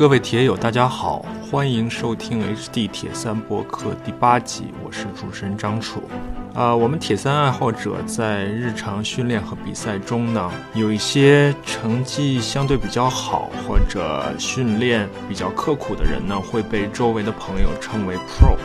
各位铁友，大家好，欢迎收听 HD 铁三播客第八集，我是主持人张楚。啊，我们铁三爱好者在日常训练和比赛中呢，有一些成绩相对比较好或者训练比较刻苦的人呢，会被周围的朋友称为 Pro。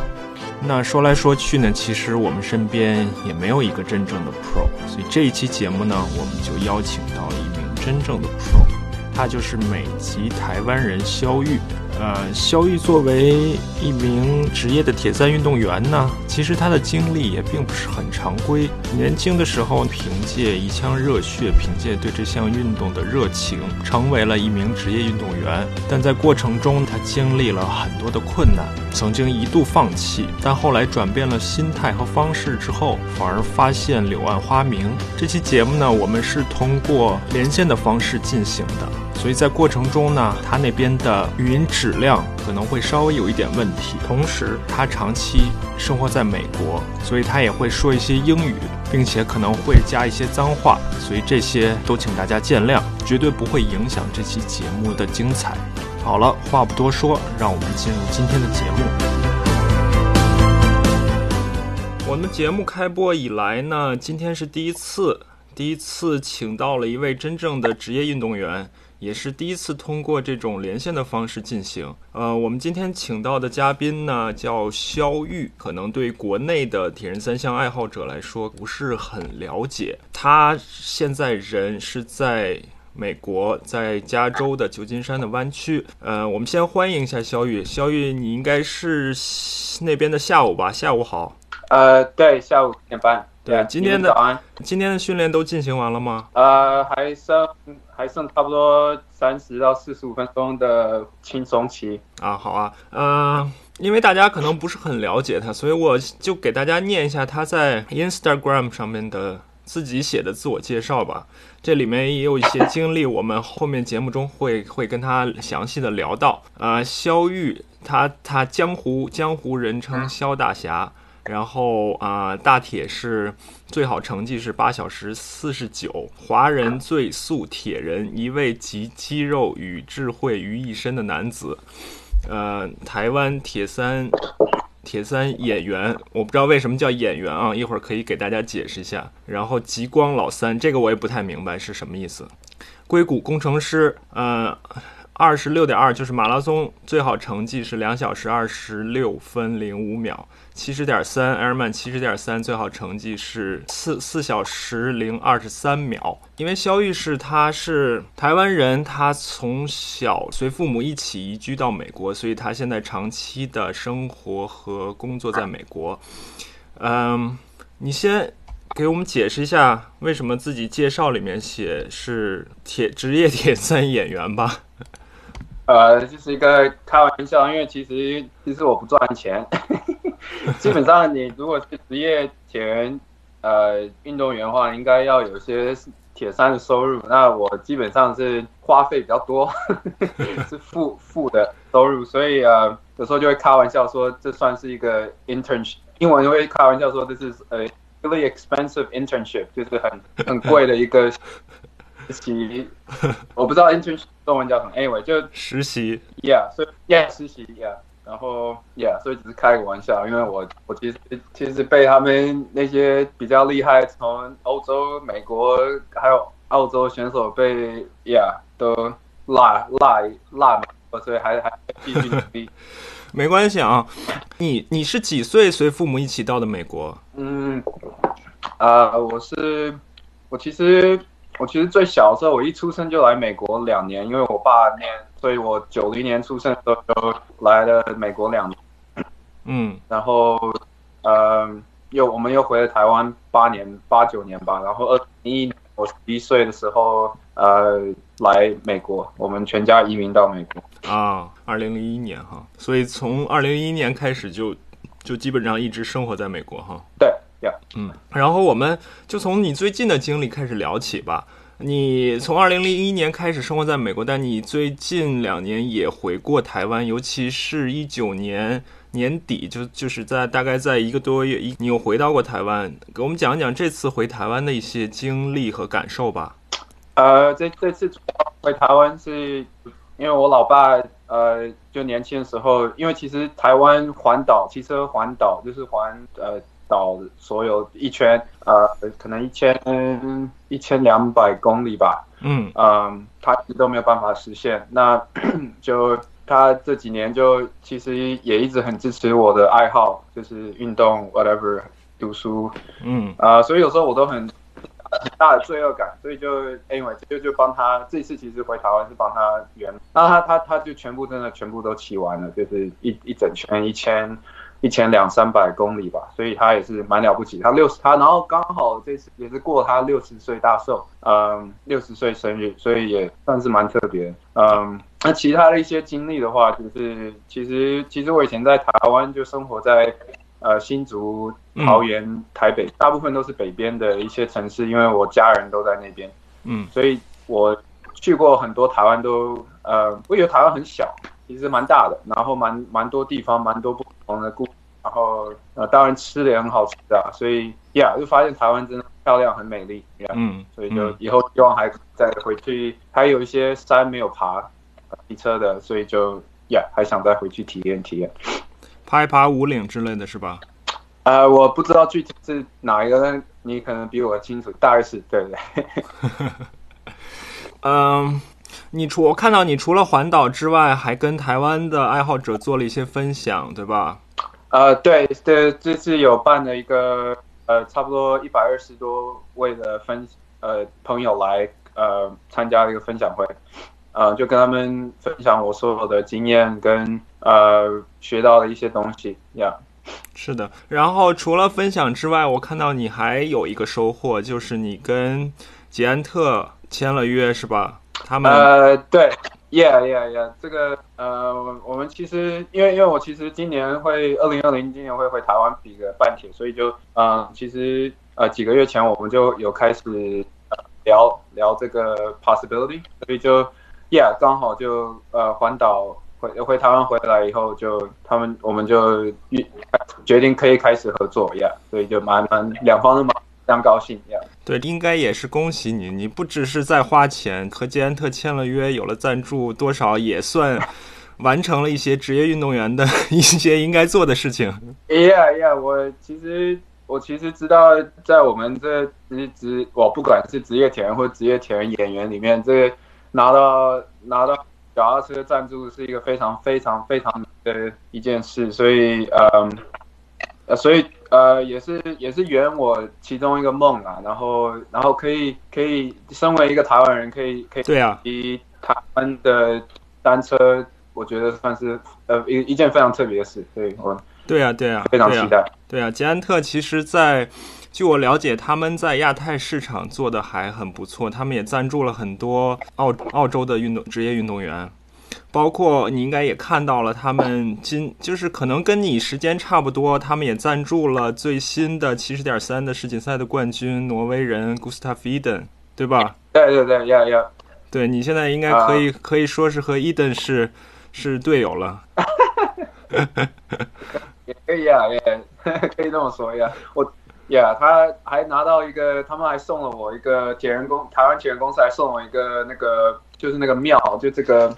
那说来说去呢，其实我们身边也没有一个真正的 Pro，所以这一期节目呢，我们就邀请到了一名真正的 Pro。他就是美籍台湾人肖玉。呃，肖玉作为一名职业的铁三运动员呢，其实他的经历也并不是很常规。年轻的时候，凭借一腔热血，凭借对这项运动的热情，成为了一名职业运动员。但在过程中，他经历了很多的困难，曾经一度放弃，但后来转变了心态和方式之后，反而发现柳暗花明。这期节目呢，我们是通过连线的方式进行的。所以在过程中呢，他那边的语音质量可能会稍微有一点问题。同时，他长期生活在美国，所以他也会说一些英语，并且可能会加一些脏话。所以这些都请大家见谅，绝对不会影响这期节目的精彩。好了，话不多说，让我们进入今天的节目。我们节目开播以来呢，今天是第一次，第一次请到了一位真正的职业运动员。也是第一次通过这种连线的方式进行。呃，我们今天请到的嘉宾呢叫肖玉，可能对国内的铁人三项爱好者来说不是很了解。他现在人是在美国，在加州的旧金山的湾区。呃，我们先欢迎一下肖玉。肖玉，你应该是那边的下午吧？下午好。呃，对，下午点半。对，今天的今天的训练都进行完了吗？呃，还剩还剩差不多三十到四十五分钟的轻松期啊。好啊，呃，因为大家可能不是很了解他，所以我就给大家念一下他在 Instagram 上面的自己写的自我介绍吧。这里面也有一些经历，我们后面节目中会会跟他详细的聊到。啊，肖玉，他他江湖江湖人称肖大侠。然后啊，大铁是最好成绩是八小时四十九，华人最速铁人，一位集肌肉与智慧于一身的男子。呃，台湾铁三铁三演员，我不知道为什么叫演员啊，一会儿可以给大家解释一下。然后极光老三，这个我也不太明白是什么意思。硅谷工程师，呃。二十六点二就是马拉松最好成绩是两小时二十六分零五秒，七十点三埃尔曼七十点三最好成绩是四四小时零二十三秒。因为肖玉是他是台湾人，他从小随父母一起移居到美国，所以他现在长期的生活和工作在美国。嗯，你先给我们解释一下为什么自己介绍里面写是铁职业铁三演员吧。呃，就是一个开玩笑，因为其实其实我不赚钱，基本上你如果是职业铁人呃运动员的话，应该要有些铁三的收入。那我基本上是花费比较多，是负负的收入，所以呃有时候就会开玩笑说这算是一个 internship，英文就会开玩笑说这是呃 really expensive internship，就是很很贵的一个。实习，我不知道 internship 中文叫什么，anyway 就实习，yeah，所以 yeah 实习，yeah，然后 yeah，所以只是开个玩笑，因为我我其实其实被他们那些比较厉害，从欧洲、美国还有澳洲选手被 yeah 都拉拉拉美，所以还还继续努力。没关系啊，你你是几岁随父母一起到的美国？嗯，啊，我是我其实。我其实最小的时候，我一出生就来美国两年，因为我爸念，所以我九零年出生的时候就来了美国两年。嗯，然后，呃，又我们又回了台湾八年八九年吧。然后二零一我十一岁的时候，呃，来美国，我们全家移民到美国。啊，二零零一年哈，所以从二零零一年开始就就基本上一直生活在美国哈。对。嗯，然后我们就从你最近的经历开始聊起吧。你从二零零一年开始生活在美国，但你最近两年也回过台湾，尤其是一九年年底，就就是在大概在一个多月，一你又回到过台湾，给我们讲讲这次回台湾的一些经历和感受吧。呃，这这次回台湾是因为我老爸呃，就年轻的时候，因为其实台湾环岛骑车环岛就是环呃岛所有一圈呃，可能一千一千两百公里吧。嗯嗯，他都没有办法实现。那 就他这几年就其实也一直很支持我的爱好，就是运动，whatever，读书。嗯啊、所以有时候我都很很大的罪恶感，所以就 anyway 就就帮他这次其实回台湾是帮他圆，那他他他就全部真的全部都骑完了，就是一一整圈一千一千两三百公里吧，所以他也是蛮了不起。他六十他然后刚好这次也是过他六十岁大寿，嗯，六十岁生日，所以也算是蛮特别。嗯，那其他的一些经历的话，就是其实其实我以前在台湾就生活在。呃，新竹、桃园、台北，大部分都是北边的一些城市，因为我家人都在那边，嗯所以我去过很多台湾都，呃，我以为台湾很小，其实蛮大的，然后蛮蛮多地方，蛮多不同的故，然后呃，当然吃的也很好吃的，所以呀，就发现台湾真的漂亮，很美丽，呀，嗯，所以就嗯以后希望还再回去，还有一些山没有爬，呃骑车的，所以就呀，还想再回去体验体验。爬一爬五岭之类的是吧？呃，我不知道具体是哪一个，但你可能比我清楚，大概是对对对。嗯，你除我看到你除了环岛之外，还跟台湾的爱好者做了一些分享，对吧？呃，对对，这次有办了一个呃，差不多一百二十多位的分呃朋友来呃参加一个分享会，呃，就跟他们分享我所有的经验跟呃学到的一些东西呀。是的，然后除了分享之外，我看到你还有一个收获，就是你跟捷安特签了约，是吧？他们、呃，对，yeah yeah yeah，这个呃，我们其实因为因为我其实今年会二零二零今年会回台湾比个半铁，所以就嗯、其实呃几个月前我们就有开始、聊聊这个 possibility，所以就 yeah 刚好就呃环岛回回台湾回来以后就他们我们就预决定可以开始合作，yeah，所以就蛮蛮两方都蛮非常高兴。对，应该也是恭喜你，你不只是在花钱，和捷安特签了约，有了赞助，多少也算完成了一些职业运动员的一些应该做的事情。Yeah, yeah，我其实我其实知道，在我们这职职，我不管是职业铁人或职业演员里面，这个拿到拿到脚踏车赞助是一个非常非常非常的一件事，所以嗯，呃，所以呃，也是也是圆我其中一个梦啊，然后然后可以可以身为一个台湾人，可以可以对啊，骑台湾的单车，我觉得算是呃一一件非常特别的事，所以我对啊，对啊，对啊非常期待。对啊，捷安特其实在，据我了解，他们在亚太市场做的还很不错，他们也赞助了很多澳澳洲的运动职业运动员，包括你应该也看到了，他们今就是可能跟你时间差不多，他们也赞助了最新的七十点三的世锦赛的冠军挪威人 Gustav Eden，对吧？对对对，要要，对你现在应该可以、可以说是和 Eden 是是队友了。也可以啊，也 可以这么说呀。我呀，他还拿到一个，他们还送了我一个铁人公台湾铁人公司还送我一个那个，就是那个庙，就这个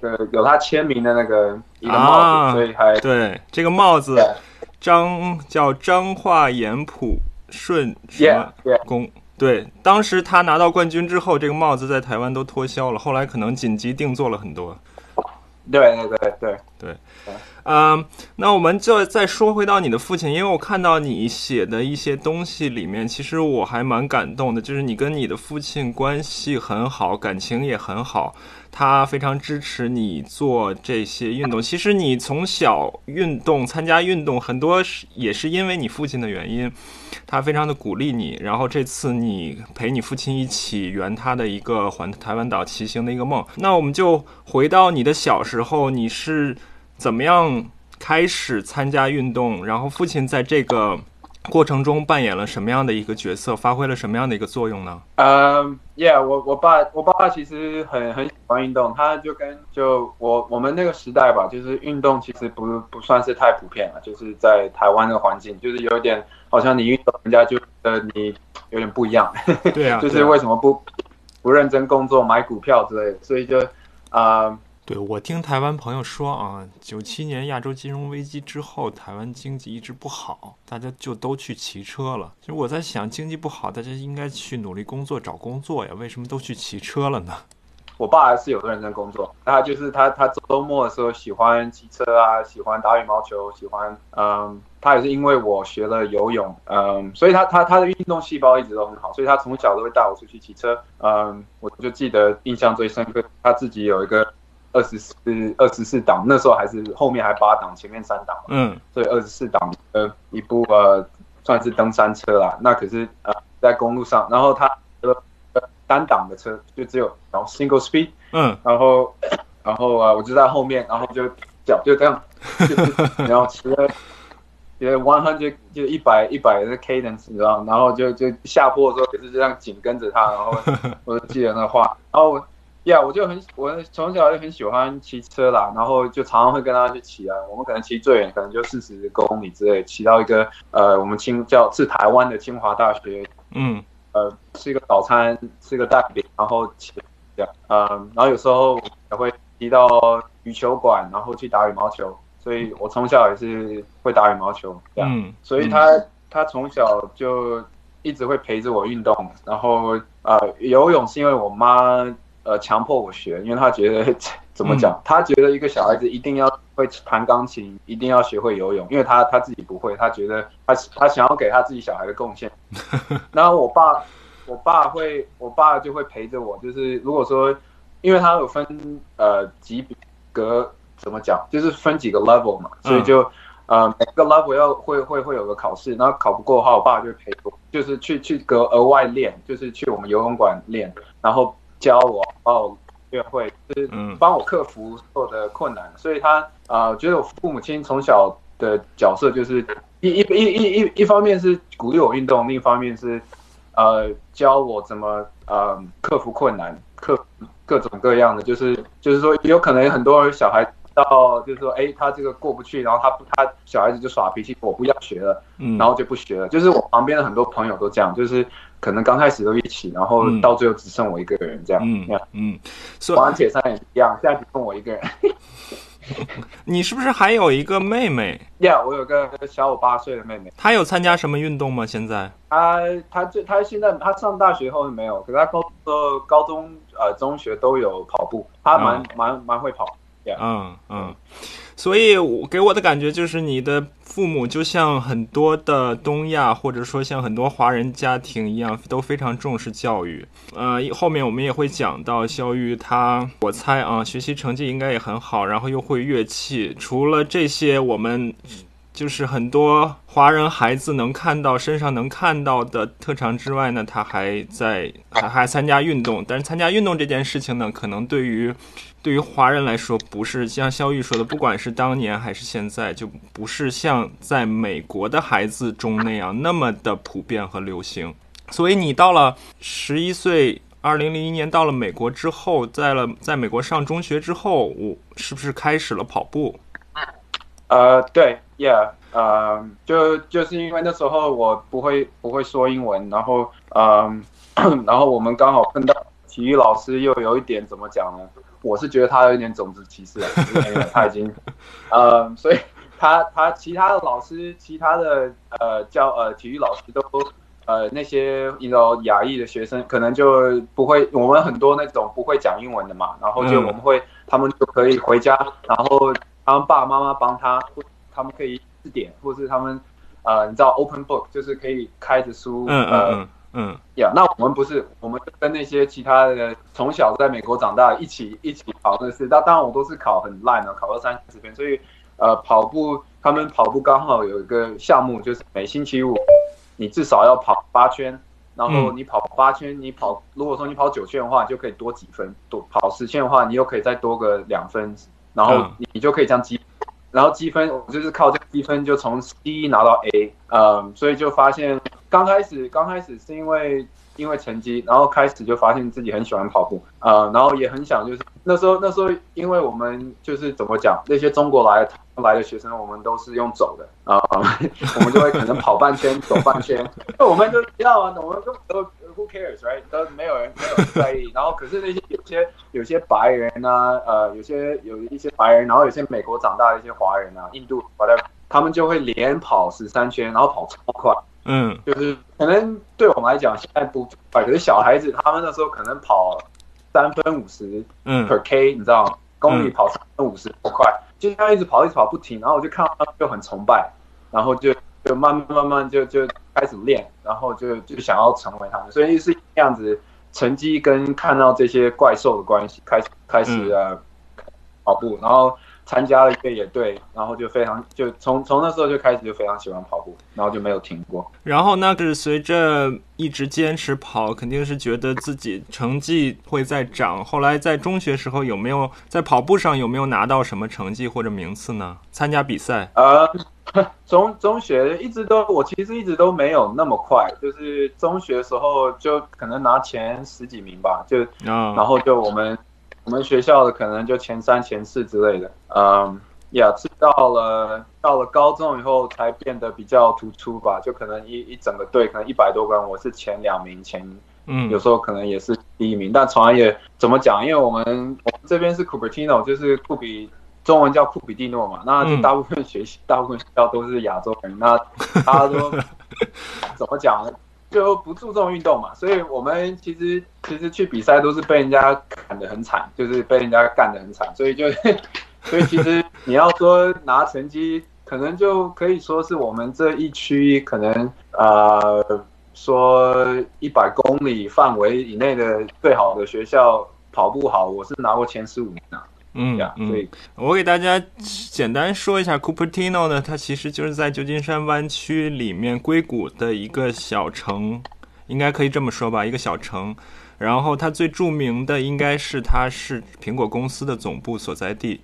这个有他签名的那个一个帽子，啊所以还对，这个帽子对张叫张化严普顺什么公。对，当时他拿到冠军之后，这个帽子在台湾都脱销了，后来可能紧急定做了很多。对对对对，嗯，那我们就再说回到你的父亲，因为我看到你写的一些东西里面，其实我还蛮感动的，就是你跟你的父亲关系很好，感情也很好，他非常支持你做这些运动。其实你从小运动、参加运动，很多是也是因为你父亲的原因，他非常的鼓励你。然后这次你陪你父亲一起圆他的一个环台湾岛骑行的一个梦。那我们就回到你的小时候，你是怎么样开始参加运动？然后父亲在这个过程中扮演了什么样的一个角色，发挥了什么样的一个作用呢？嗯、y e a h 我我爸我爸爸其实很很喜欢运动，他就跟就我我们那个时代吧，就是运动其实不不算是太普遍了，就是在台湾的环境，就是有一点好像你运动，人家就觉得你有点不一样，对啊，就是为什么不不认真工作买股票之类的，所以就啊。对我听台湾朋友说啊，九七年亚洲金融危机之后，台湾经济一直不好，大家就都去骑车了。其实我在想，经济不好，大家应该去努力工作找工作呀，为什么都去骑车了呢？我爸还是有认真工作，他就是他他周末的时候喜欢骑车啊，喜欢打羽毛球，喜欢嗯，他也是因为我学了游泳，嗯，所以他他他的运动细胞一直都很好，所以他从小都会带我出去骑车，嗯，我就记得印象最深刻，他自己有一个。二十四二十四档，那时候还是后面还八档，前面三档嘛。嗯，所以二十四档呃一部呃算是登山车啦。那可是呃在公路上，然后它呃单档的车就只有然后 single speed。嗯，然后然后啊我就在后面，然后就脚就这样，然后骑了骑了 one hundred 就一百一百的 cadence，你知道，然后就就下坡的时候也是这样紧跟着他，然后我就记得那话，然后。呀，我就很我从小就很喜欢骑车啦，然后就常常会跟他去骑啊。我们可能骑最远可能就四十公里之类，骑到一个呃，我们清叫是台湾的清华大学，嗯，呃，吃一个早餐，吃个蛋饼，然后骑这样，嗯，然后有时候也会骑到羽球馆，然后去打羽毛球。所以我从小也是会打羽毛球，这样，所以他他从小就一直会陪着我运动，然后啊，游泳是因为我妈。呃，强迫我学，因为他觉得 怎么讲？他觉得一个小孩子一定要会弹钢琴，一定要学会游泳，因为他他自己不会，他觉得他他想要给他自己小孩的贡献。然后我爸，我爸会，我爸就会陪着我，就是如果说，因为他有分呃级格，怎么讲？就是分几个 level 嘛，所以就呃每个 level 要会会会有个考试，然后考不过的话，我爸就会陪我，就是去去隔额外练，就是去我们游泳馆练，然后。教我，帮我学会，就是帮我克服所有的困难。所以他啊，觉得我父母亲从小的角色就是一一一一一一方面是鼓励我运动，另一方面是呃教我怎么呃克服困难，克各种各样的，就是就是说有可能很多小孩到就是说哎他这个过不去，然后他他小孩子就耍脾气，我不要学了，然后就不学了。就是我旁边的很多朋友都这样，就是。可能刚开始都一起，然后到最后只剩我一个人这样。嗯嗯，玩铁三也一样，现在只剩我一个人。你是不是还有一个妹妹呀？我有个小我八岁的妹妹。她有参加什么运动吗？现在？她她最她现在她上大学后没有，可是她高呃高中呃中学都有跑步，她蛮蛮蛮会跑。嗯嗯，所以我给我的感觉就是你的。父母就像很多的东亚，或者说像很多华人家庭一样，都非常重视教育。呃，后面我们也会讲到肖玉，他我猜啊，学习成绩应该也很好，然后又会乐器。除了这些，我们就是很多华人孩子能看到身上能看到的特长之外呢，他还在还还参加运动。但是参加运动这件事情呢，可能对于。对于华人来说，不是像肖玉说的，不管是当年还是现在，就不是像在美国的孩子中那样那么的普遍和流行。所以你到了十一岁，二零零一年到了美国之后，在了在美国上中学之后，我是不是开始了跑步？呃，对，Yeah，呃，就就是因为那时候我不会不会说英文，然后嗯，然后我们刚好碰到体育老师，又有一点怎么讲呢？我是觉得他有一点种族歧视啊，因为他已经，呃，所以他他其他的老师，其他的呃教呃体育老师都呃那些你知道亚裔的学生可能就不会，我们很多那种不会讲英文的嘛，然后就我们会他们就可以回家，然后他们爸爸妈妈帮他，他们可以字典，或是他们呃你知道 open book 就是可以开着书，嗯嗯。嗯呀，那我们不是，我们跟那些其他的从小在美国长大一起一起跑的是，那当然我都是考很烂的，考到三十分，所以呃跑步他们跑步刚好有一个项目，就是每星期五你至少要跑八圈，然后你跑八圈，你跑如果说你跑九圈的话，就可以多几分，多跑十圈的话，你又可以再多个两分，然后你就可以这样积，然后积分我就是靠这个积分就从 C 拿到 A，嗯，所以就发现。刚开始，刚开始是因为因为成绩，然后开始就发现自己很喜欢跑步，呃，然后也很想就是那时候那时候，因为我们就是怎么讲，那些中国来来的学生，我们都是用走的啊，我们就会可能跑半圈，走半圈，那我们都知道啊，我们都都 who cares right，都没有人没有在意。然后可是那些有些有些白人啊，呃，有些有一些白人，然后有些美国长大的一些华人啊，印度来的他们就会连跑十三圈，然后跑超快。嗯，就是可能对我们来讲现在不快，可是小孩子他们那时候可能跑三分五十，嗯，per k，你知道吗？公里跑三分五十多快，就这样一直跑一直跑不停，然后我就看到他们就很崇拜，然后就就慢慢慢慢就就开始练，然后就就想要成为他们，所以是这样子，成绩跟看到这些怪兽的关系，开始开始呃跑步，然后。参加了一个野队，然后就非常就从从那时候就开始就非常喜欢跑步，然后就没有停过。然后那是随着一直坚持跑，肯定是觉得自己成绩会在涨。后来在中学时候有没有在跑步上有没有拿到什么成绩或者名次呢？参加比赛？呃，中中学一直都我其实一直都没有那么快，就是中学时候就可能拿前十几名吧，就然后就我们。我们学校的可能就前三、前四之类的，嗯，呀，是到了到了高中以后才变得比较突出吧，就可能一一整个队可能一百多个人，我是前两名，前，嗯，有时候可能也是第一名，但从来也怎么讲，因为我们我们这边是 Cupertino，就是库比，中文叫库比蒂诺嘛，那就大部分学习大部分学校都是亚洲人，那大家都 怎么讲呢？就不注重运动嘛，所以我们其实其实去比赛都是被人家砍得很惨，就是被人家干得很惨，所以就 所以其实你要说拿成绩，可能就可以说是我们这一区可能呃说一百公里范围以内的最好的学校跑步好，我是拿过前十五名的。嗯嗯，我给大家简单说一下，Cupertino 呢，它其实就是在旧金山湾区里面硅谷的一个小城，应该可以这么说吧，一个小城。然后它最著名的应该是它是苹果公司的总部所在地。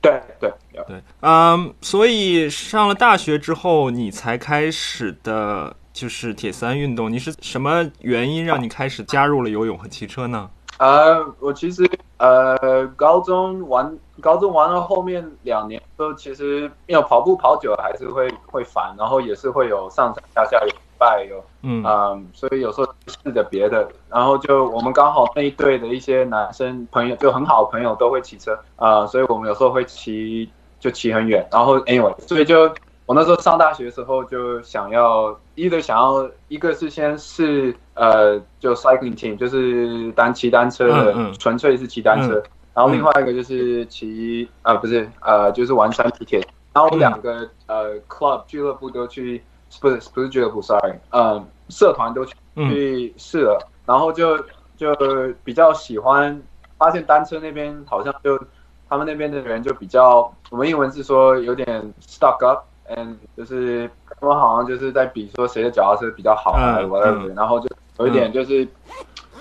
对对对，嗯，所以上了大学之后，你才开始的就是铁三运动。你是什么原因让你开始加入了游泳和骑车呢？呃，我其实呃，高中玩高中玩到后面两年，都其实因为跑步跑久了还是会会烦，然后也是会有上上下下有拜有嗯嗯，所以有时候试着别的，然后就我们刚好那一队的一些男生朋友就很好朋友都会骑车啊，所以我们有时候会骑就骑很远，然后 anyway，所以就。我那时候上大学的时候就想要，一个想要，一个是先是呃，就 cycling team，就是单骑单车的，纯粹是骑单车。然后另外一个就是骑啊，不是呃，就是玩山地铁。然后两个呃 club 俱乐部都去，不是不是俱乐部，sorry，嗯，社团都去去试了。然后就就比较喜欢，发现单车那边好像就他们那边的人就比较，我们英文是说有点 stuck up。嗯，就是他们好像就是在比说谁的脚踏车比较好啊，whatever，然后就有一点就是，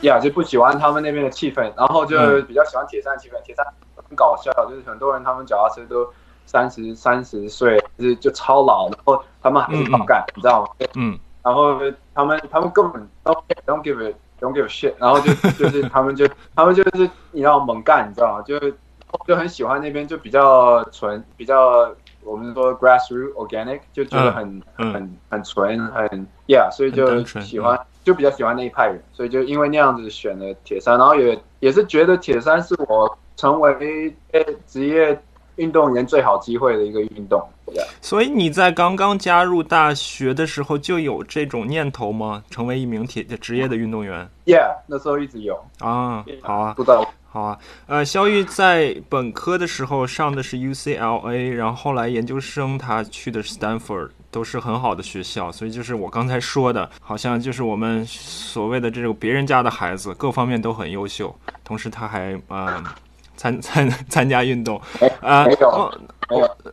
呀，就不喜欢他们那边的气氛，然后就比较喜欢铁三气氛。铁三很搞笑，就是很多人他们脚踏车都三十三十岁，就是就超老，然后他们还是好干，你知道吗？嗯，然后他们他们根本都 don't give it don't give a shit，然后就就是他们就他们就是你要猛干，你知道吗？就就很喜欢那边就比较纯，比较。我们说 grassroot organic 就觉得很很很纯很 yeah，所以就喜欢就比较喜欢那一派人，所以就因为那样子选了铁三，然后也也是觉得铁三是我成为职业运动员最好机会的一个运动。所以你在刚刚加入大学的时候就有这种念头吗？成为一名铁职业的运动员？Yeah，那时候一直有啊，好啊，不知道。好啊，呃，肖玉在本科的时候上的是 UCLA，然后后来研究生他去的是 Stanford，都是很好的学校，所以就是我刚才说的，好像就是我们所谓的这种别人家的孩子，各方面都很优秀，同时他还呃参参 参加运动，啊。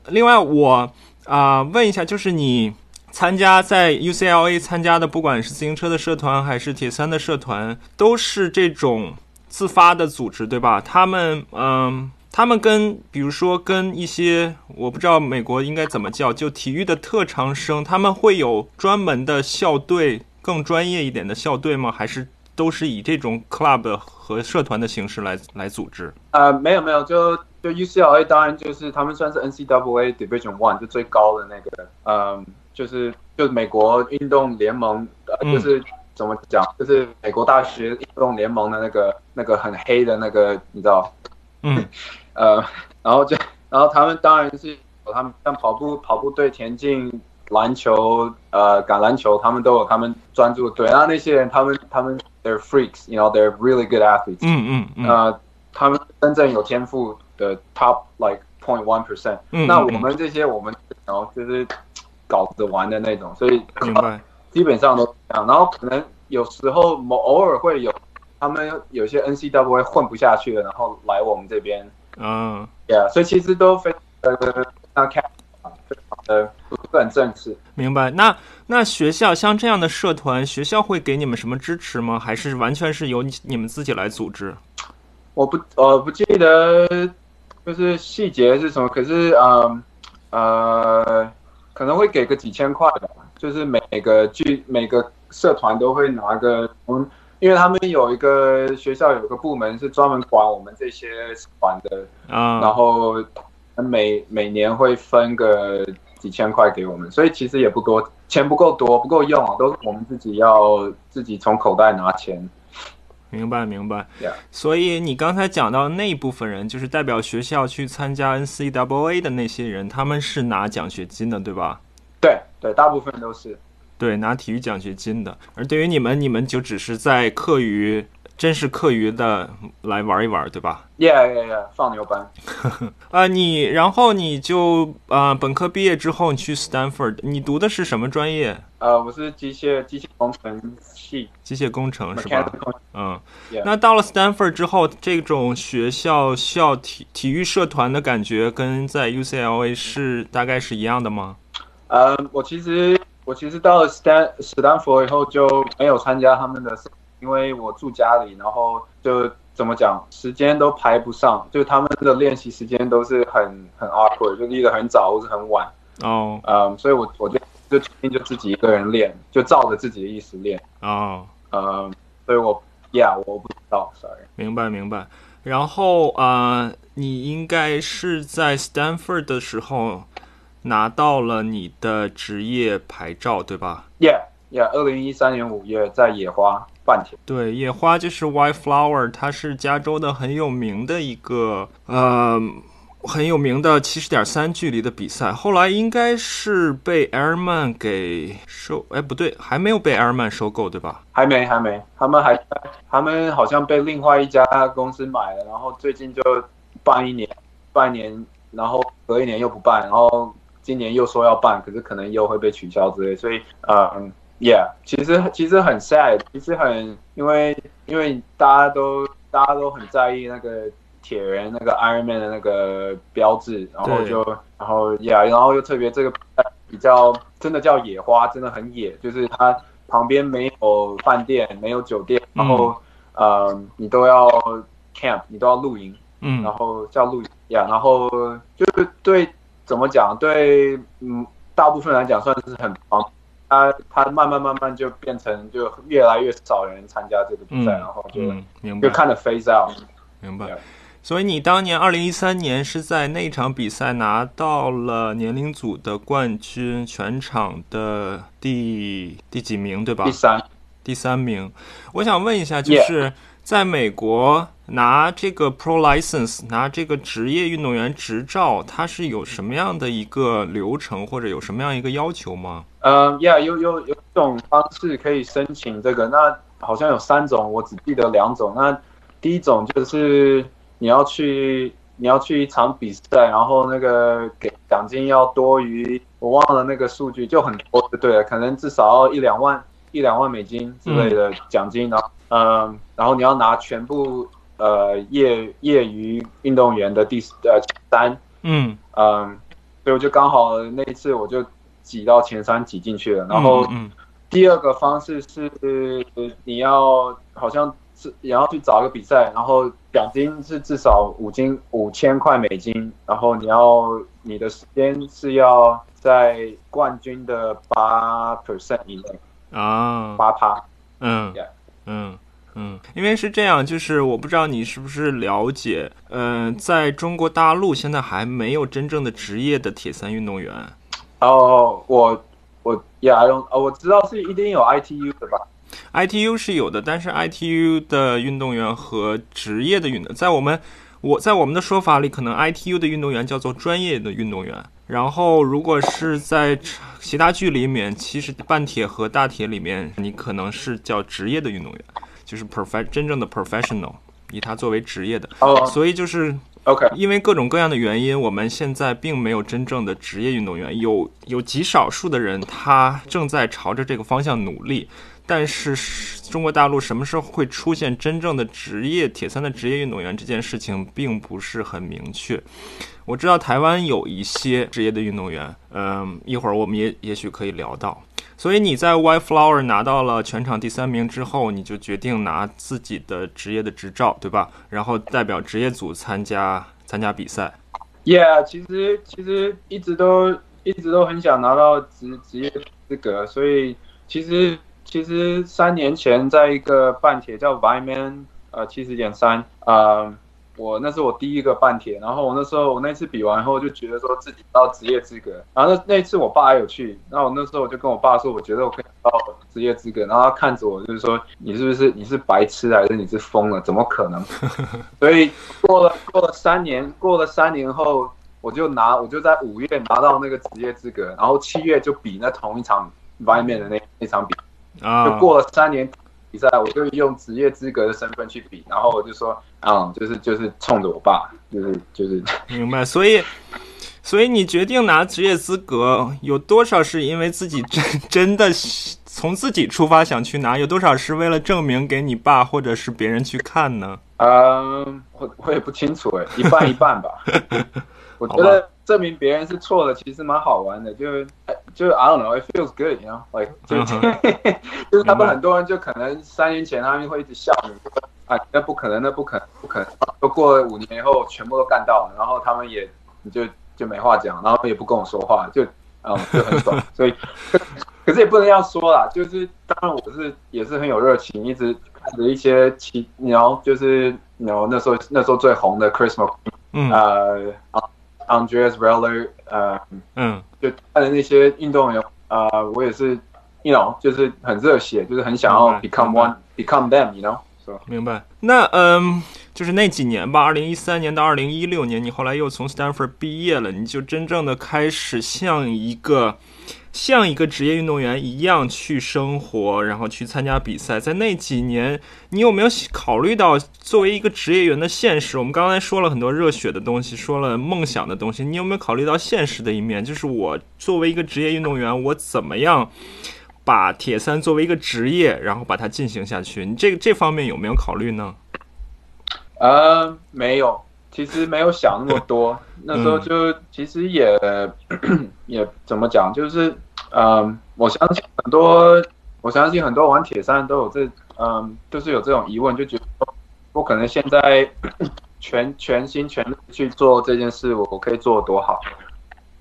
另外我啊问一下，就是你参加在 UCLA 参加的，不管是自行车的社团还是铁三的社团，都是这种。自发的组织，对吧？他们，嗯，他们跟，比如说跟一些，我不知道美国应该怎么叫，就体育的特长生，他们会有专门的校队更专业一点的校队吗？还是都是以这种 club 和社团的形式来来组织？呃，没有没有，就就 UCLA 当然就是他们算是 NCAA Division One 就最高的那个，嗯，就是就是美国运动联盟，呃，就是怎么讲，就是美国大学运动联盟的那个那个很黑的那个，你知道？嗯，呃，然后就然后他们当然是他们像跑步跑步队、田径。篮球，呃，橄榄球，他们都有他们专注的队。然后那些人，他们他们，they're freaks，you know，they're really good athletes。嗯嗯嗯。呃，他们真正有天赋的 top like point one percent。嗯。那我们这些，我们然后就是搞着玩的那种，所以明白。基本上都这样。然后可能有时候某偶尔会有他们有些 NCAA 混不下去了，然后来我们这边。嗯。Yeah，所以其实都非呃那看。呃，不是很正式。明白。那那学校像这样的社团，学校会给你们什么支持吗？还是完全是由你你们自己来组织？我不，我不记得就是细节是什么。可是，嗯呃，可能会给个几千块的，就是每个剧每个社团都会拿个，嗯，因为他们有一个学校有个部门是专门管我们这些团的啊，然后每每年会分个。几千块给我们，所以其实也不多，钱不够多，不够用啊，都是我们自己要自己从口袋拿钱。明白，明白。所以你刚才讲到那一部分人，就是代表学校去参加 NCAA 的那些人，他们是拿奖学金的，对吧？对，对，大部分都是。对，拿体育奖学金的。而对于你们，你们就只是在课余。真是课余的来玩一玩，对吧？Yeah, yeah, yeah，放牛班。啊，你然后你就啊，本科毕业之后你去 Stanford，你读的是什么专业？呃，我是机械机械工程系，机械工程是吧？嗯，那到了 Stanford 之后，这种学校校体体育社团的感觉跟在 UCLA 是大概是一样的吗？呃，我其实我其实到了 Stan Stanford 以后就没有参加他们的。因为我住家里，然后就怎么讲，时间都排不上，就他们的练习时间都是很很 awkward，就立得很早或是很晚。哦，嗯，所以我我就就决定就自己一个人练，就照着自己的意思练。哦，嗯，所以我，Yeah，我不知道，Sorry。明白明白。然后啊，你应该是在 Stanford 的时候拿到了你的职业牌照，对吧？Yeah，Yeah，二零一三年五月在野花。半天对野花就是 White Flower，它是加州的很有名的一个呃很有名的七十点三距离的比赛。后来应该是被 Airman 给收，哎不对，还没有被 Airman 收购对吧？还没还没，他们还他们好像被另外一家公司买了，然后最近就办一年，半年，然后隔一年又不办，然后今年又说要办，可是可能又会被取消之类，所以嗯。Yeah，其实其实很 sad，其实很因为因为大家都大家都很在意那个铁人那个 Iron Man 的那个标志，然后就然后 Yeah，然后又特别这个比较真的叫野花，真的很野，就是它旁边没有饭店，没有酒店，然后呃你都要 camp，你都要露营，嗯，然后叫露营，Yeah，然后就是对怎么讲，对嗯大部分来讲算是很方。他他慢慢慢慢就变成就越来越少人参加这个比赛，然后就就看着 phase out，明白。所以你当年二零一三年是在那场比赛拿到了年龄组的冠军，全场的第第几名对吧？第三，第三名。我想问一下，就是在美国。拿这个 pro license，拿这个职业运动员执照，它是有什么样的一个流程，或者有什么样一个要求吗？嗯，Yeah，有有有种方式可以申请这个，那好像有三种，我只记得两种。那第一种就是你要去你要去一场比赛，然后那个给奖金要多于我忘了那个数据，就很多，对了，可能至少要一两万一两万美金之类的奖金，然后嗯，然后你要拿全部。呃，业业余运动员的第呃三，嗯嗯，所以我就刚好那一次我就挤到前三挤进去了。然后第二个方式是你要好像是也要去找一个比赛，然后奖金是至少五金五千块美金，然后你要你的时间是要在冠军的八 percent 以内。啊，八趴。嗯 Yeah 嗯嗯，因为是这样，就是我不知道你是不是了解，嗯、在中国大陆现在还没有真正的职业的铁三运动员。哦，我我也还用，哦，我知道是一定有 ITU 的吧？ITU 是有的，但是 ITU 的运动员和职业的运动，在我们我在我们的说法里，可能 ITU 的运动员叫做专业的运动员。然后，如果是在其他剧里面，其实半铁和大铁里面，你可能是叫职业的运动员，就是 prof 真正的 professional，以他作为职业的。哦所以就是，OK，因为各种各样的原因，我们现在并没有真正的职业运动员，有有极少数的人他正在朝着这个方向努力。但是中国大陆什么时候会出现真正的职业铁三的职业运动员这件事情并不是很明确。我知道台湾有一些职业的运动员，嗯，一会儿我们也也许可以聊到。所以你在 White Flower 拿到了全场第三名之后，你就决定拿自己的职业的执照，对吧？然后代表职业组参加参加比赛。Yeah，其实其实一直都一直都很想拿到职职业资格，所以其实其实三年前在一个半铁叫 Viman 呃七十点三啊，我那是我第一个半铁，然后我那时候我那次比完后就觉得说自己到职业资格，然后那那一次我爸也有去，那我那时候我就跟我爸说，我觉得我可以到职业资格，然后他看着我就是说你是不是你是白痴还是你是疯了？怎么可能？所以过了过了三年，过了三年后，我就拿我就在五月拿到那个职业资格，然后七月就比那同一场 Viman 的那那场比，啊，就过了三年比赛，我就用职业资格的身份去比，然后我就说，嗯，就是就是冲着我爸，就是就是 明白。所以，所以你决定拿职业资格，有多少是因为自己真 真的从自己出发想去拿，有多少是为了证明给你爸或者是别人去看呢？嗯，我我也不清楚哎，一半一半吧。我觉得证明别人是错的，其实蛮好玩的，就是就是 I don't know, it feels good, you know, like 就是、就是他们很多人就可能三年前他们会一直笑你，啊那不可能，那不可能，不可能，都过了五年以后全部都干到了，然后他们也你就就没话讲，然后也不跟我说话，就嗯就很爽，所以可可是也不能这样说啦，就是当然我是也是很有热情，一直看着一些其然后就是然后那时候那时候最红的 Christmas，嗯。呃 Andreas Reller 呃嗯。就他的那些运动员啊、呃我也是，you know 就是很热血，就是很想要 become one become them，you know 明白。那嗯，就是那几年吧，二零一三年到二零一六年，你后来又从 Stanford 毕业了，你就真正的开始像一个像一个职业运动员一样去生活，然后去参加比赛。在那几年，你有没有考虑到作为一个职业员的现实？我们刚才说了很多热血的东西，说了梦想的东西，你有没有考虑到现实的一面？就是我作为一个职业运动员，我怎么样？把铁三作为一个职业，然后把它进行下去，你这个这方面有没有考虑呢？呃，没有，其实没有想那么多。那时候就其实也 也怎么讲，就是嗯，我相信很多，我相信很多玩铁三都有这嗯，就是有这种疑问，就觉得我可能现在 全全心全力去做这件事，我我可以做多好。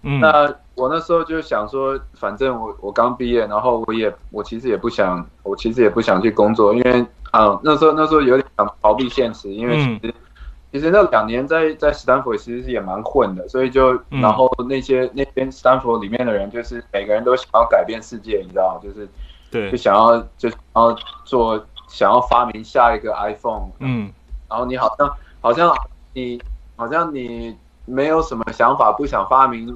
嗯，那我那时候就想说，反正我我刚毕业，然后我也我其实也不想，我其实也不想去工作，因为啊、嗯那时候那时候有点想逃避现实，因为其实、其实那两年在在斯坦福其实是也蛮混的，所以就嗯。然后那些那边斯坦福里面的人，就是每个人都想要改变世界，你知道，就是对。就，想要就想要做想要发明下一个 iPhone，嗯。然后你好像好像你好像你没有什么想法，不想发明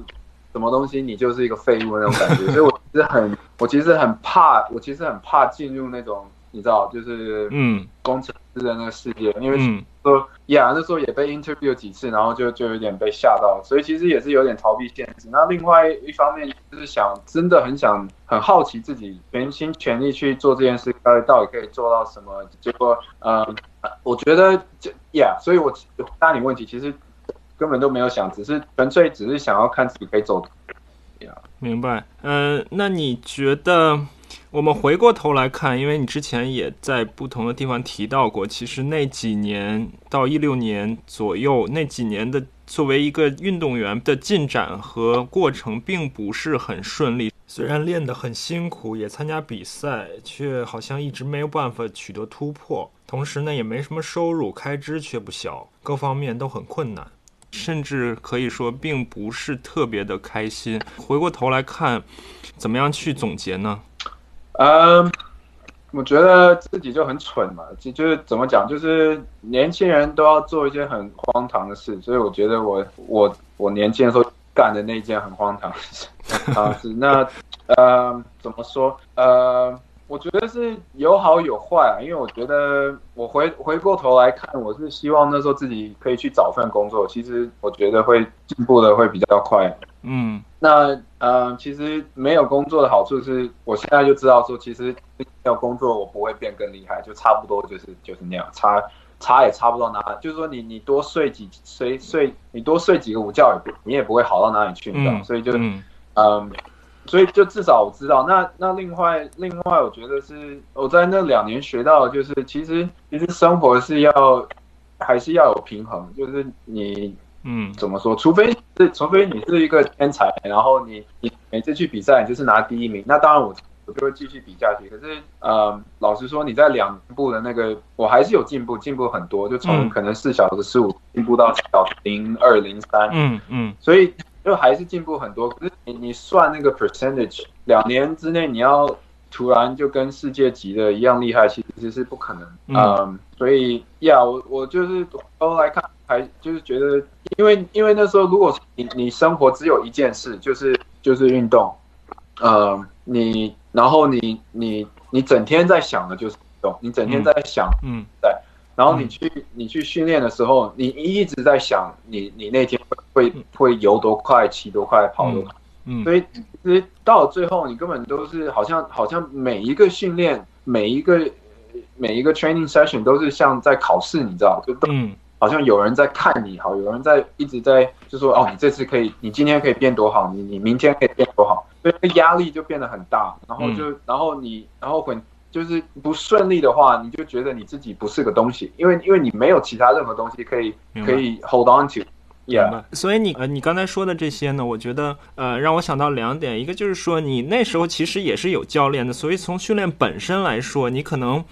什么东西，你就是一个废物那种感觉。所以我其实很，我其实很怕，我其实很怕进入那种你知道，就是嗯。工程师的那个世界，因为嗯说呀，那时候也被 interview 几次，然后就就有点被吓到，所以其实也是有点逃避现实。那另外一方面就是想，真的很想很好奇自己全心全力去做这件事，到底到底可以做到什么？结果，呃，我觉得就呀，所以我回答你问题，其实根本都没有想，只是纯粹只是想要看自己可以走。明白。嗯、那你觉得我们回过头来看，因为你之前也在不同的地方提到过，其实那几年到一六年左右，那几年的作为一个运动员的进展和过程并不是很顺利。虽然练得很辛苦，也参加比赛，却好像一直没有办法取得突破。同时呢，也没什么收入，开支却不小，各方面都很困难，甚至可以说并不是特别的开心。回过头来看，怎么样去总结呢？嗯，我觉得自己就很蠢嘛，就就是怎么讲，就是年轻人都要做一些很荒唐的事，所以我觉得我我我年轻的时候。干的那件很荒唐的事啊，是 那呃怎么说呃，我觉得是有好有坏啊，因为我觉得我回回过头来看，我是希望那时候自己可以去找份工作，其实我觉得会进步的会比较快。嗯，那呃其实没有工作的好处是，我现在就知道说，其实要工作我不会变更厉害，就差不多就是就是那样差。差也差不到哪，就是说你你多睡几睡睡，你多睡几个午觉也不你也不会好到哪里去，你知道？所以就嗯，所以就至少我知道。那那另外另外，我觉得是我在那两年学到的，就是其实其实生活是要还是要有平衡，就是你嗯怎么说？除非是除非你是一个天才，然后你你每次去比赛就是拿第一名，那当然我。我就会继续比下去。可是，呃，老实说，你在两步的那个，我还是有进步，进步很多。就从可能四小时十五进步到小零二零三，嗯嗯，所以就还是进步很多。可是你你算那个 percentage，两年之内你要突然就跟世界级的一样厉害，其实是不可能。嗯，所以呀，我我就是都来看，还就是觉得，因为因为那时候，如果你你生活只有一件事，就是就是运动，呃，你。然后你你你整天在想的就是运动，你整天在想，嗯，对。然后你去你去训练的时候，你一直在想你你那天会会游多快，骑多快，跑多快。嗯。所以其实到最后，你根本都是好像好像每一个训练，每一个每一个 training session 都是像在考试，你知道？就嗯。好像有人在看你，好，有人在一直在就说哦，你这次可以，你今天可以变多好，你你明天可以变多好，所以压力就变得很大。然后就然后你然后很就是不顺利的话，你就觉得你自己不是个东西，因为因为你没有其他任何东西可以可以 hold on to。Yeah，所以你呃你刚才说的这些呢，我觉得呃让我想到两点，一个就是说你那时候其实也是有教练的，所以从训练本身来说，你可能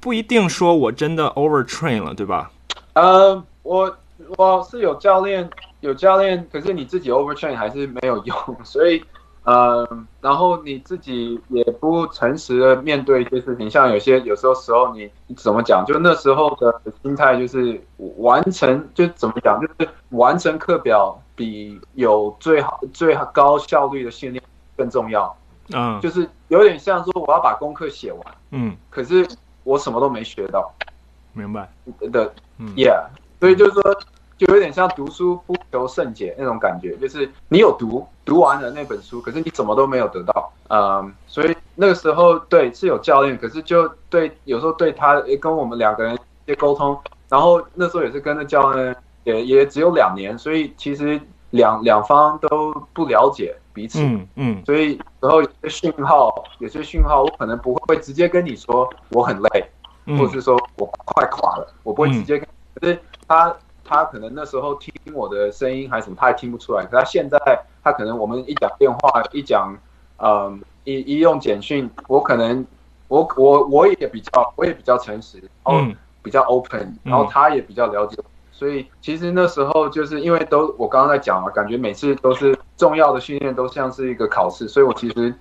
不一定说我真的 over train 了，对吧？呃，我我是有教练，有教练，可是你自己 overtrain 还是没有用，所以，呃，然后你自己也不诚实的面对一些事情，像有些有时候时候你怎么讲，就那时候的心态就是完成，就怎么讲，就是完成课表比有最好最高效率的训练更重要，嗯，就是有点像说我要把功课写完，嗯，可是我什么都没学到。明白。的，Yeah，所以就是说，就有点像读书不求甚解那种感觉，就是你有读读完了那本书，可是你怎么都没有得到，嗯，所以那个时候对是有教练，可是就对有时候对他跟我们两个人一些沟通，然后那时候也是跟着教练，也也只有两年，所以其实两两方都不了解彼此，嗯嗯，所以然后有些讯号，有些讯号我可能不会直接跟你说我很累。或者是说我快垮了，我不会直接。可是他他可能那时候听我的声音还是什么，他也听不出来。可他现在他可能我们一讲电话，一讲，嗯，一一用简讯，我可能我我我也比较我也比较诚实，然后比较 open，然后他也比较了解。所以其实那时候就是因为都我刚刚在讲嘛，感觉每次都是重要的训练都像是一个考试，所以我其实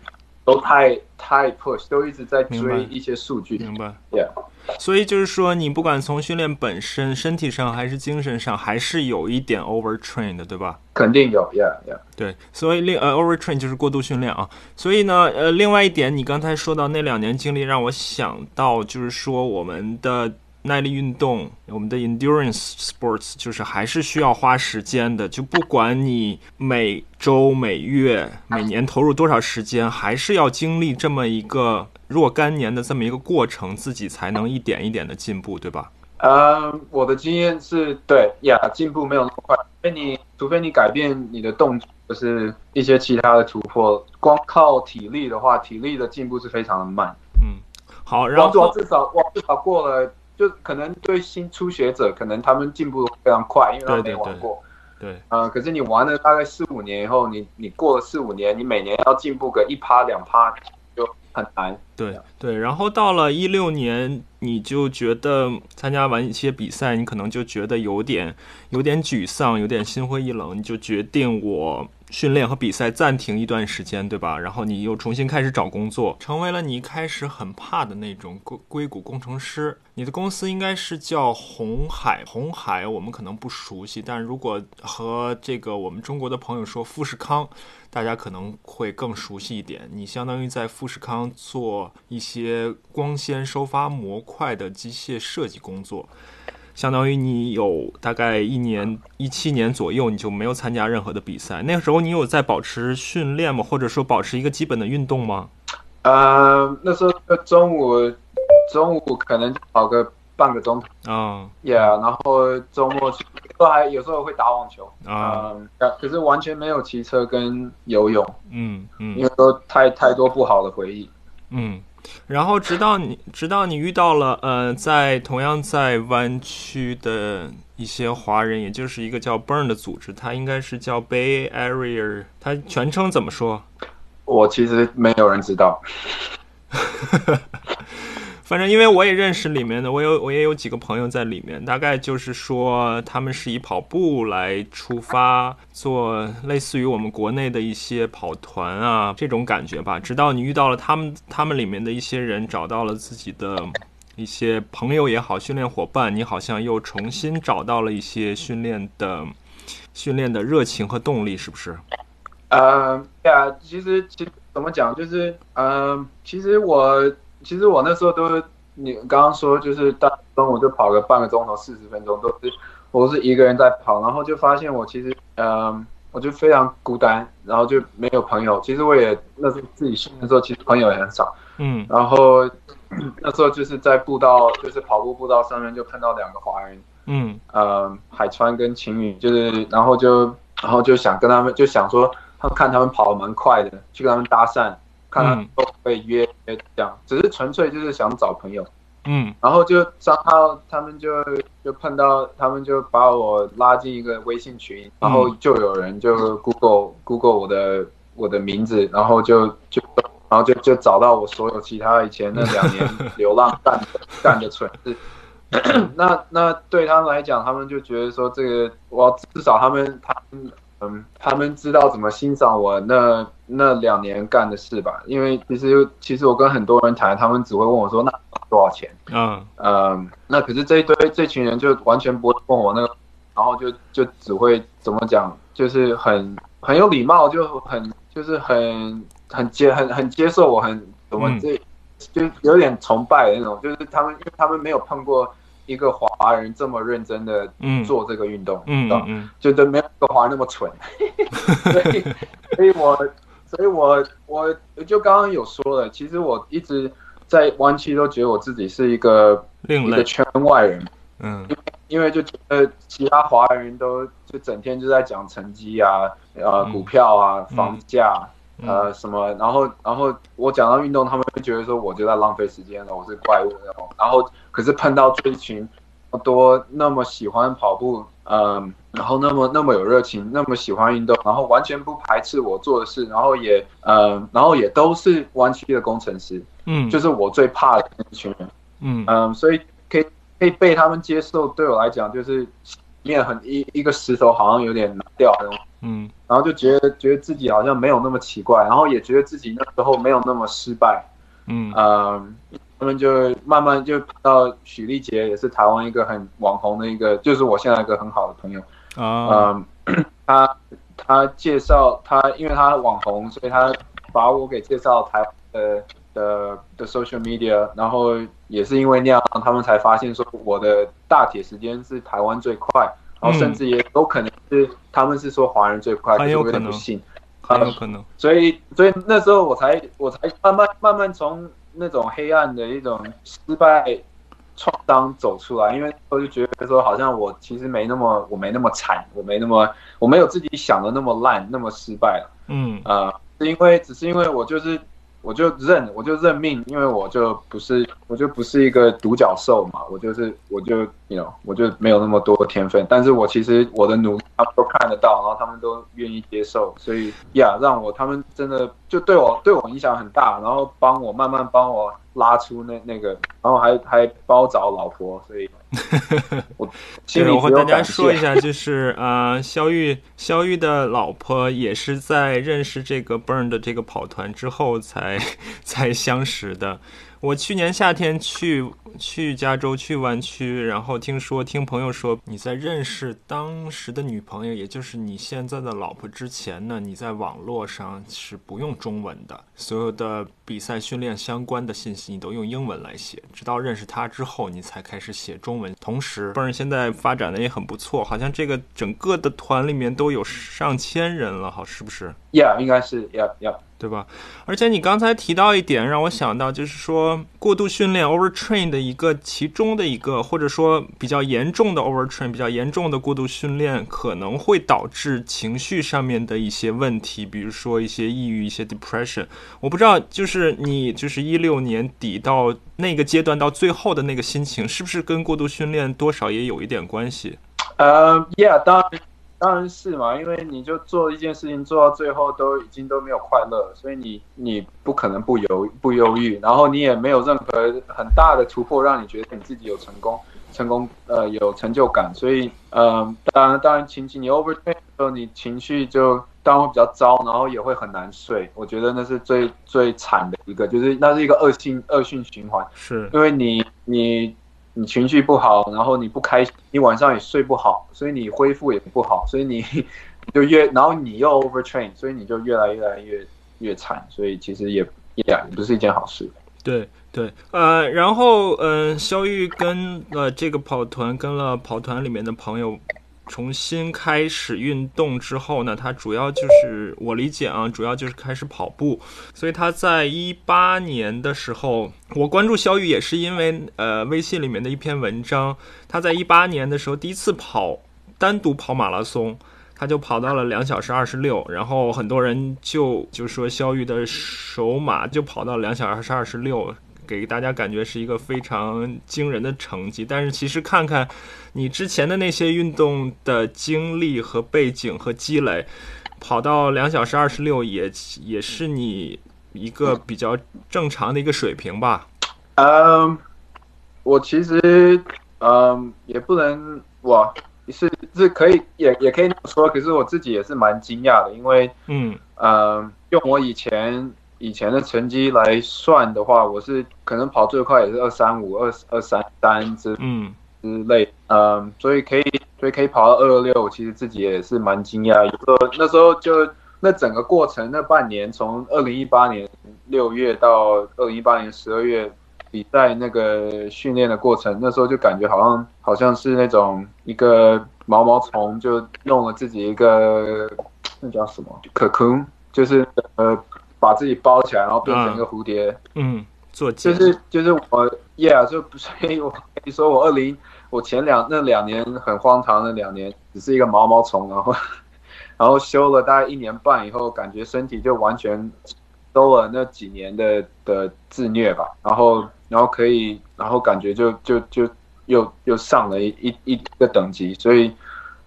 都太太 push，都一直在追一些数据。明白，Yeah。所以就是说，你不管从训练本身、身体上还是精神上，还是有一点 overtrain 的，对吧？肯定有，Yeah Yeah。对，所以另呃 overtrain 就是过度训练啊。所以呢，呃，另外一点，你刚才说到那两年经历，让我想到就是说我们的。耐力运动，我们的 endurance sports 就是还是需要花时间的。就不管你每周、每月、每年投入多少时间，还是要经历这么一个若干年的这么一个过程，自己才能一点一点的进步，对吧？呃，我的经验是对呀，进步没有那么快。除非你，除非你改变你的动作，就是一些其他的突破，光靠体力的话，体力的进步是非常的慢。嗯，好，然后至少我至少过了。就可能对新初学者，可能他们进步非常快，因为他没玩过。对，呃，可是你玩了大概四五年以后，你你过了四五年，你每年要进步个一趴两趴，就很难。对对，然后到了一六年，你就觉得参加完一些比赛，你可能就觉得有点有点沮丧，有点心灰意冷，你就决定我。训练和比赛暂停一段时间，对吧？然后你又重新开始找工作，成为了你一开始很怕的那种硅硅谷工程师。你的公司应该是叫红海，红海我们可能不熟悉，但如果和这个我们中国的朋友说富士康，大家可能会更熟悉一点。你相当于在富士康做一些光纤收发模块的机械设计工作。相当于你有大概一年一七年左右，你就没有参加任何的比赛。那个时候你有在保持训练吗？或者说保持一个基本的运动吗？呃，那时候中午中午可能跑个半个钟头啊，Yeah，然后周末都还有时候会打网球啊，可是完全没有骑车跟游泳，嗯嗯，因为都太太多不好的回忆，嗯。然后直到你，直到你遇到了，呃，在同样在湾区的一些华人，也就是一个叫 Burn 的组织，它应该是叫 Bay Area，它全称怎么说？我其实没有人知道。反正因为我也认识里面的，我有我也有几个朋友在里面，大概就是说他们是以跑步来出发，做类似于我们国内的一些跑团啊这种感觉吧。直到你遇到了他们，他们里面的一些人找到了自己的一些朋友也好，训练伙伴，你好像又重新找到了一些训练的训练的热情和动力，是不是？呃，对啊，其实其实怎么讲，就是嗯，其实我。其实我那时候都是你刚刚说，就是大中午就跑个半个钟头、四十分钟，都是我是一个人在跑，然后就发现我其实，嗯，我就非常孤单，然后就没有朋友。其实我也那时候自己训练的时候，其实朋友也很少，嗯。然后那时候就是在步道，就是跑步步道上面就碰到两个华人，嗯，呃，海川跟晴雨，就是然后就然后就想跟他们，就想说，他看他们跑的蛮快的，去跟他们搭讪。看他都会约约这样，只是纯粹就是想找朋友，嗯，然后就刚好他们就就碰到，他们就把我拉进一个微信群，然后就有人就 Google Google 我的我的名字，然后就就然后就就找到我所有其他以前那两年流浪干的干的蠢事，那那对他们来讲，他们就觉得说这个我至少他们他们。嗯，他们知道怎么欣赏我那那两年干的事吧？因为其实其实我跟很多人谈，他们只会问我说那多少钱？嗯嗯，那可是这一堆这群人就完全不会问我那个，然后就就只会怎么讲，就是很很有礼貌，就很就是很很接很很接受我，很怎么这就有点崇拜的那种，就是他们因为他们没有碰过。一个华人这么认真的做这个运动，嗯嗯，就都没有个华人那么蠢，所以，所以我，所以我，我就刚刚有说了，其实我一直在湾区都觉得我自己是一个另一个圈外人，嗯，因为就觉得其他华人都就整天就在讲成绩啊，呃，股票啊，房价。呃，什么？然后，然后我讲到运动，他们会觉得说我就在浪费时间了，我是怪物那种。然后，可是碰到这一群多那么喜欢跑步，嗯，然后那么那么有热情，那么喜欢运动，然后完全不排斥我做的事，然后也，呃，然后也都是湾区的工程师，嗯，就是我最怕的那一群人，嗯嗯，所以可以可以被他们接受，对我来讲就是面很一一个石头好像有点拿掉那种。嗯，然后就觉得觉得自己好像没有那么奇怪，然后也觉得自己那时候没有那么失败。嗯，呃，他们就慢慢就到许丽杰，也是台湾一个很网红的一个，就是我现在一个很好的朋友。啊，嗯，他他介绍他，因为他网红，所以他把我给介绍台的的的 social media，然后也是因为那样，他们才发现说我的大铁时间是台湾最快。然后甚至也有可能是他们是说华人最快，很有可能不信，很有可能。所以，所以那时候我才我才慢慢慢慢从那种黑暗的一种失败创伤走出来，因为我就觉得说好像我其实没那么我没那么惨，我没那么我没有自己想的那么烂那么失败了。嗯啊，是因为只是因为我就是我就认我就认命，因为我就不是我就不是一个独角兽嘛，我就是我就 you know，我就没有那么多天分，但是我其实我的努力他们都看得到，然后他们都愿意接受，所以呀，让我他们真的就对我对我影响很大，然后帮我慢慢帮我拉出那那个，然后还还帮我找老婆，所以 我心里我和大家说一下，就是呃，肖玉肖玉的老婆也是在认识这个 Burn 的这个跑团之后才 才相识的。我去年夏天去去加州去湾区，然后听说听朋友说你在认识当时的女朋友，也就是你现在的老婆之前呢，你在网络上是不用中文的，所有的比赛训练相关的信息你都用英文来写，直到认识她之后，你才开始写中文。同时，Burn 现在发展的也很不错，好像这个整个的团里面都有上千人了，好是不是？，Yeah，应该是 Yeah Yeah。对吧？而且你刚才提到一点，让我想到就是说过度训练 overtrain 的一个其中的一个，或者说比较严重的 overtrain，比较严重的过度训练，可能会导致情绪上面的一些问题，比如说一些抑郁、一些 depression。我不知道，就是你就是一六年底到那个阶段到最后的那个心情，是不是跟过度训练多少也有一点关系？呃、y e a h 当然当然是嘛，因为你就做一件事情做到最后都已经都没有快乐，所以你你不可能不犹不忧郁，然后你也没有任何很大的突破让你觉得你自己有成功成功呃有成就感，所以呃当然当然情绪你 overtrain 的时候你情绪就当然会比较糟，然后也会很难睡，我觉得那是最最惨的一个，就是那是一个恶性恶性循环。是因为你你你情绪不好，然后你不开心，你晚上也睡不好，所以你恢复也不好，所以你 就越，然后你又 overtrain，所以你就越来越来越越惨，所以其实也也也不是一件好事。对对，呃，然后呃，肖玉跟了这个跑团，跟了跑团里面的朋友重新开始运动之后呢，他主要就是我理解啊，主要就是开始跑步。所以他在一八年的时候，我关注肖玉也是因为呃微信里面的一篇文章，他在一八年的时候第一次跑单独跑马拉松。他就跑到了两小时二十六，然后很多人就就说肖玉的首马就跑到两小时二十六，给大家感觉是一个非常惊人的成绩。但是其实看看你之前的那些运动的经历和背景和积累，跑到两小时二十六也也是你一个比较正常的一个水平吧。嗯，我其实嗯也不能哇。是是可以，也也可以那么说。可是我自己也是蛮惊讶的，因为，嗯，呃，用我以前以前的成绩来算的话，我是可能跑最快也是二三五、二二三三之嗯之类，嗯，所以可以，所以可以跑到二二六，其实自己也是蛮惊讶。有时候那时候就那整个过程，那半年从二零一八年六月到二零一八年十二月。比赛那个训练的过程，那时候就感觉好像好像是那种一个毛毛虫就弄了自己一个那叫什么可空，就是呃把自己包起来，然后变成一个蝴蝶。嗯，做就是就是我，yeah，就 所以我跟你说，我二零我前两那两年很荒唐那两年，只是一个毛毛虫，然后 然后修了大概一年半以后，感觉身体就完全收了那几年的的自虐吧，然后。然后可以，然后感觉就就就又又上了一一一个等级，所以，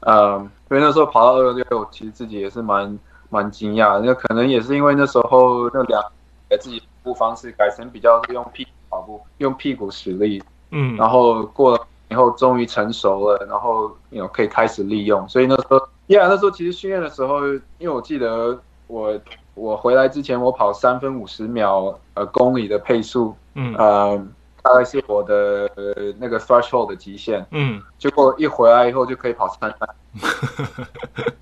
呃，所以那时候跑到二六，其实自己也是蛮蛮惊讶。那可能也是因为那时候那两给自己跑步方式改成比较是用屁股跑步，用屁股使力，嗯，然后过了以后终于成熟了，然后有可以开始利用。所以那时候，Yeah，那时候其实训练的时候，因为我记得我我回来之前我跑三分五十秒呃公里的配速。嗯，呃，大概是我的、呃、那个 threshold 的极限。嗯，结果一回来以后就可以跑三三。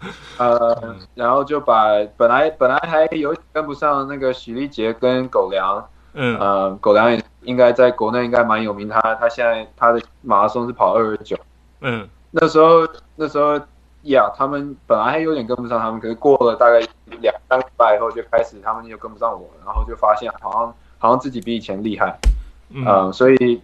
呃，然后就把本来本来还有跟不上那个许丽杰跟狗粮。嗯，呃，狗粮也应该在国内应该蛮有名，他他现在他的马拉松是跑二二九。嗯，那时候那时候呀，他们本来还有点跟不上他们，可是过了大概两三个礼拜以后就开始他们就跟不上我，然后就发现好像。好像自己比以前厉害，嗯、呃，所以，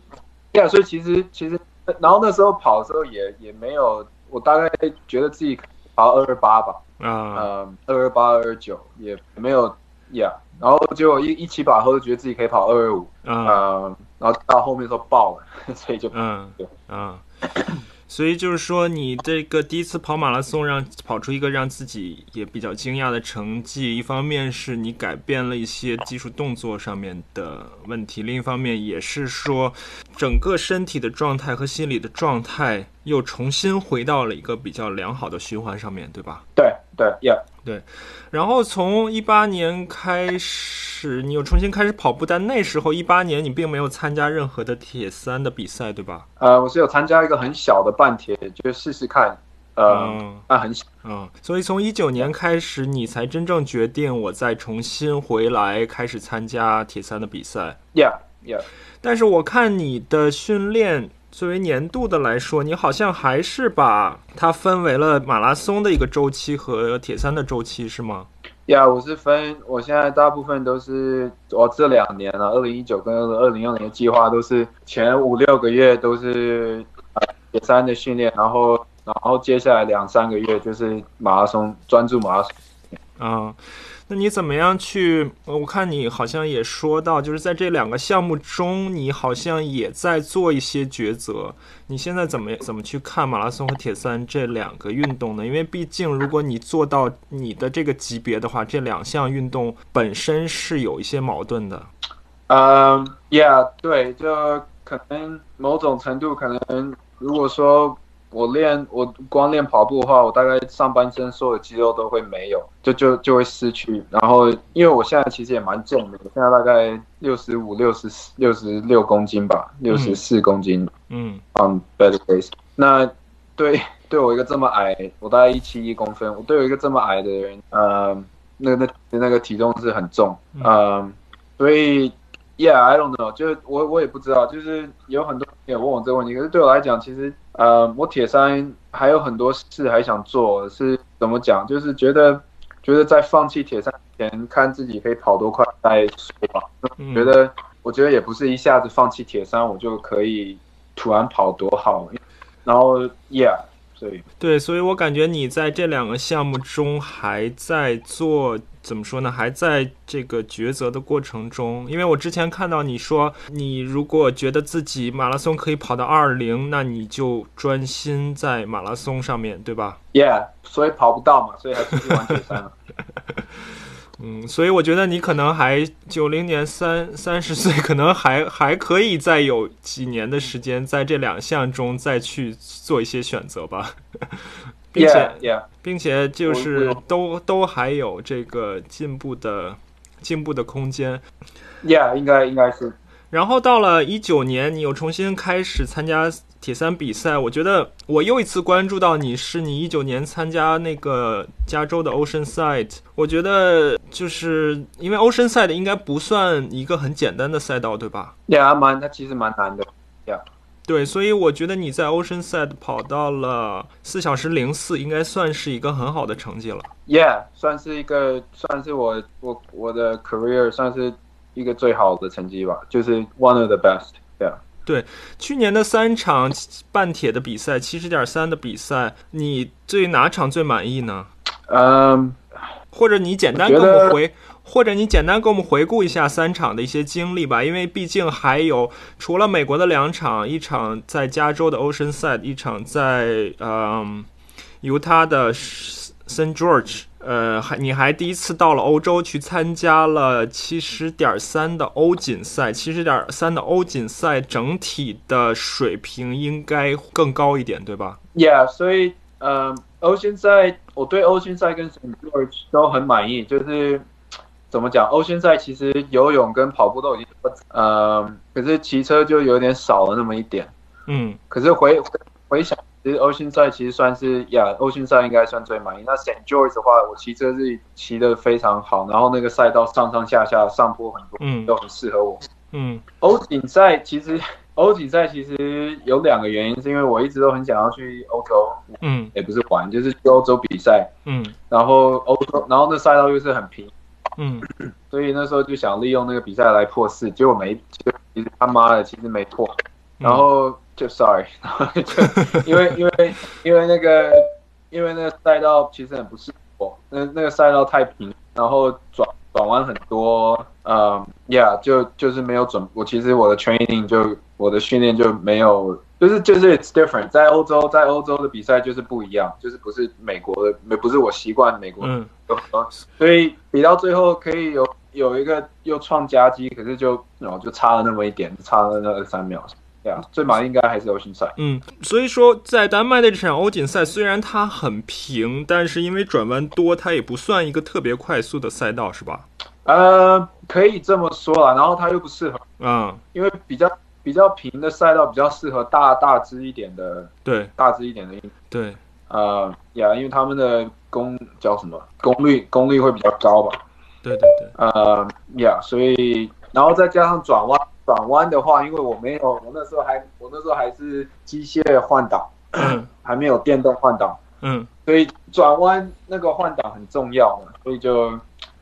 呀，所以其实其实，然后那时候跑的时候也也没有，我大概觉得自己跑二二八吧，嗯，呃，二二八二二九也没有，Yeah，然后结果一一起跑后就觉得自己可以跑二二五，嗯呃，然后到后面说爆了，所以就嗯对。嗯，所以就是说，你这个第一次跑马拉松，让跑出一个让自己也比较惊讶的成绩。一方面是你改变了一些技术动作上面的问题，另一方面也是说，整个身体的状态和心理的状态又重新回到了一个比较良好的循环上面，对吧？对对有然后从一八年开始，你又重新开始跑步，但那时候一八年你并没有参加任何的铁三的比赛，对吧？呃，我是有参加一个很小的半铁，就试试看，呃，嗯那很小嗯，所以从一九年开始，你才真正决定我再重新回来开始参加铁三的比赛。，Yeah，Yeah，但是我看你的训练作为年度的来说，你好像还是把它分为了马拉松的一个周期和铁三的周期，是吗？呀，我是分，我现在大部分都是我这两年了，二零一九跟二零二零的计划都是前五六个月都是呃铁三的训练，然后然后接下来两三个月就是马拉松，专注马拉松。啊、那你怎么样去？我看你好像也说到，就是在这两个项目中，你好像也在做一些抉择。你现在怎么怎么去看马拉松和铁三这两个运动呢？因为毕竟，如果你做到你的这个级别的话，这两项运动本身是有一些矛盾的。嗯，Yeah，对，就可能某种程度，可能如果说我练我光练跑步的话，我大概上半身所有肌肉都会没有，就就就会失去。然后因为我现在其实也蛮重的，我现在大概六十五、六十六十六公斤吧，六十四公斤嗯 on better days。那对对我一个这么矮，我大概一七一公分，我对我一个这么矮的人，呃，那那那个体重是很重，嗯、所以 Yeah，I don't know，就是我我也不知道，就是有很多人也问我这个问题，可是对我来讲，其实呃，我铁三还有很多事还想做，是怎么讲？就是觉得觉得在放弃铁三前，看自己可以跑多快再说吧。嗯觉得我觉得也不是一下子放弃铁三，我就可以突然跑多好。然后 Yeah，所以对，所以我感觉你在这两个项目中还在做，怎么说呢？还在这个抉择的过程中。因为我之前看到你说，你如果觉得自己马拉松可以跑到二零，那你就专心在马拉松上面对吧？Yeah，所以跑不到嘛，所以还出去玩铁三了。嗯，所以我觉得你可能还九零年三三十岁，可能还还可以再有几年的时间，在这两项中再去做一些选择吧，并且 Yeah Yeah，并且就是都都还有这个进步的进步的空间。Yeah，应该应该是。然后到了一九年，你又重新开始参加铁三比赛。我觉得我又一次关注到你是你一九年参加那个加州的 Oceanside。我觉得就是因为 Oceanside 应该不算一个很简单的赛道，对吧？Yeah，蛮它其实蛮难的。对，所以我觉得你在 Oceanside 跑到了四小时零四，应该算是一个很好的成绩了。Yeah，算是一个，算是我我我的 career 算是一个最好的成绩吧，就是 one of the best。Yeah，去年的三场半铁的比赛，七十点三的比赛，你对哪场最满意呢？嗯、或者你简单给我们回，或者你简单给我们回顾一下三场的一些经历吧，因为毕竟还有除了美国的两场，一场在加州的 Oceanside，一场在嗯犹他的 St. George。呃，还你还第一次到了欧洲去参加了七十点三的欧锦赛，七十点三的欧锦赛整体的水平应该更高一点，对吧？Yeah，所以呃，欧锦赛我对欧锦赛跟 St. George 都很满意，就是怎么讲，欧锦赛其实游泳跟跑步都已经，呃，可是骑车就有点少了那么一点。嗯可是回回回想，其实欧勋赛其实算是呀，欧勋赛应该算最满意。那 St. George 的话，我骑车是骑的非常好，然后那个赛道上上下下上坡很多，嗯都很适合我。嗯欧锦赛其实欧锦赛其实有两个原因，是因为我一直都很想要去欧洲，嗯也不是玩，就是去欧洲比赛。嗯然后欧洲，然后那赛道又是很平，嗯 所以那时候就想利用那个比赛来破四，结果没，就其实他妈的其实没破。然后就 sorry，然 后就因为因为因为那个因为那个赛道其实很不适合我，那那个赛道太平，然后转转转弯很多，嗯，Yeah，就就是没有准。我其实我的 training 就我的训练就没有，就是就是 it's different。在欧洲，在欧洲的比赛就是不一样，就是不是美国的，没不是我习惯美国，嗯，所以比到最后可以有有一个又创佳绩，可是就然后就差了那么一点，差了那二三秒。对啊，最忙应该还是欧锦赛。嗯，所以说在丹麦的这场欧锦赛，虽然它很平，但是因为转弯多，它也不算一个特别快速的赛道，是吧？呃，可以这么说啦。然后它又不适合，嗯，因为比较比较平的赛道比较适合大大只一点的，对，大只一点的运。对，呃，呀，因为他们的功叫什么功率功率会比较高吧？对对对。呃，呀，所以然后再加上转弯。转弯的话，因为我没有，我那时候还，我那时候还是机械换挡，还没有电动换挡，嗯，所以转弯那个换挡很重要嘛，所以就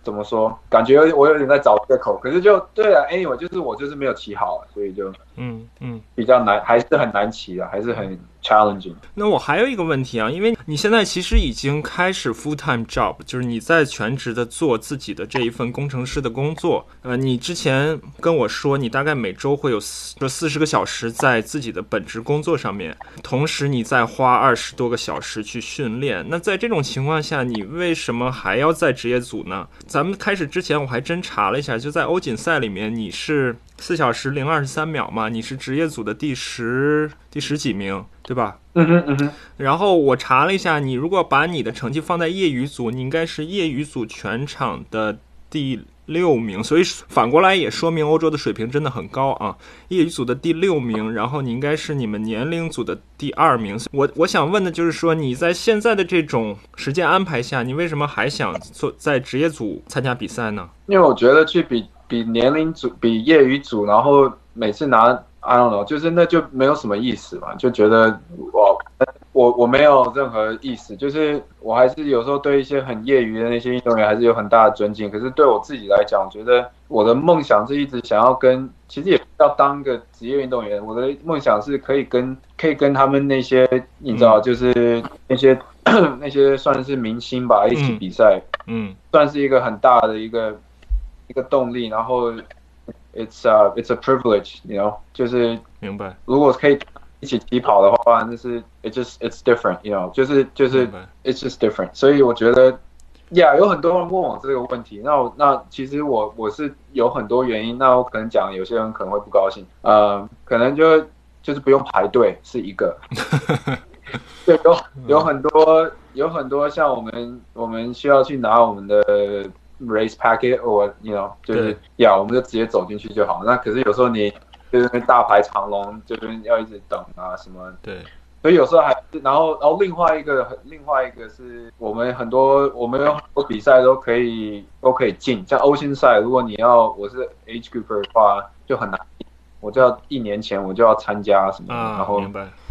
怎么说，感觉我有点在找借口，可是就对了，anyway，就是我就是没有骑好，所以就嗯嗯。比较难，还是很难骑的，还是很。challenge。那我还有一个问题啊，因为你现在其实已经开始 full time job，就是你在全职的做自己的这一份工程师的工作。呃，你之前跟我说，你大概每周会有四四十个小时在自己的本职工作上面，同时你再花二十多个小时去训练。那在这种情况下，你为什么还要在职业组呢？咱们开始之前我还真查了一下，就在欧锦赛里面，你是四小时零二十三秒嘛，你是职业组的第十第十几名。对吧？嗯哼嗯哼。然后我查了一下，你如果把你的成绩放在业余组，你应该是业余组全场的第六名。所以反过来也说明欧洲的水平真的很高啊！业余组的第六名，然后你应该是你们年龄组的第二名。我我想问的就是说，你在现在的这种时间安排下，你为什么还想做在职业组参加比赛呢？因为我觉得去比比年龄组、比业余组，然后每次拿。I don't know，就是那就没有什么意思嘛，就觉得我我我没有任何意思，就是我还是有时候对一些很业余的那些运动员还是有很大的尊敬，可是对我自己来讲，我觉得我的梦想是一直想要跟，其实也要当个职业运动员，我的梦想是可以跟可以跟他们那些你知道，就是那些 那些算是明星吧，一起比赛，嗯，算是一个很大的一个一个动力，然后。It's a it's a privilege, you know，就是明白。如果可以一起起跑的话，那是 it just it's different, you know，就是就是 it's just different。所以我觉得，Yeah，有很多人问我这个问题，那我那其实我我是有很多原因，那我可能讲有些人可能会不高兴，呃，可能就就是不用排队是一个，对，有有很多有很多像我们我们需要去拿我们的。Race packet or you know 就是呀，我们就直接走进去就好。那可是有时候你就是大排长龙，就是要一直等啊什么。对，所以有时候还然后然后另外一个另外一个是我们很多我们有很多比赛都可以都可以进，像欧新赛，如果你要我是 grouper 的话就很难，我就要一年前我就要参加什么，然后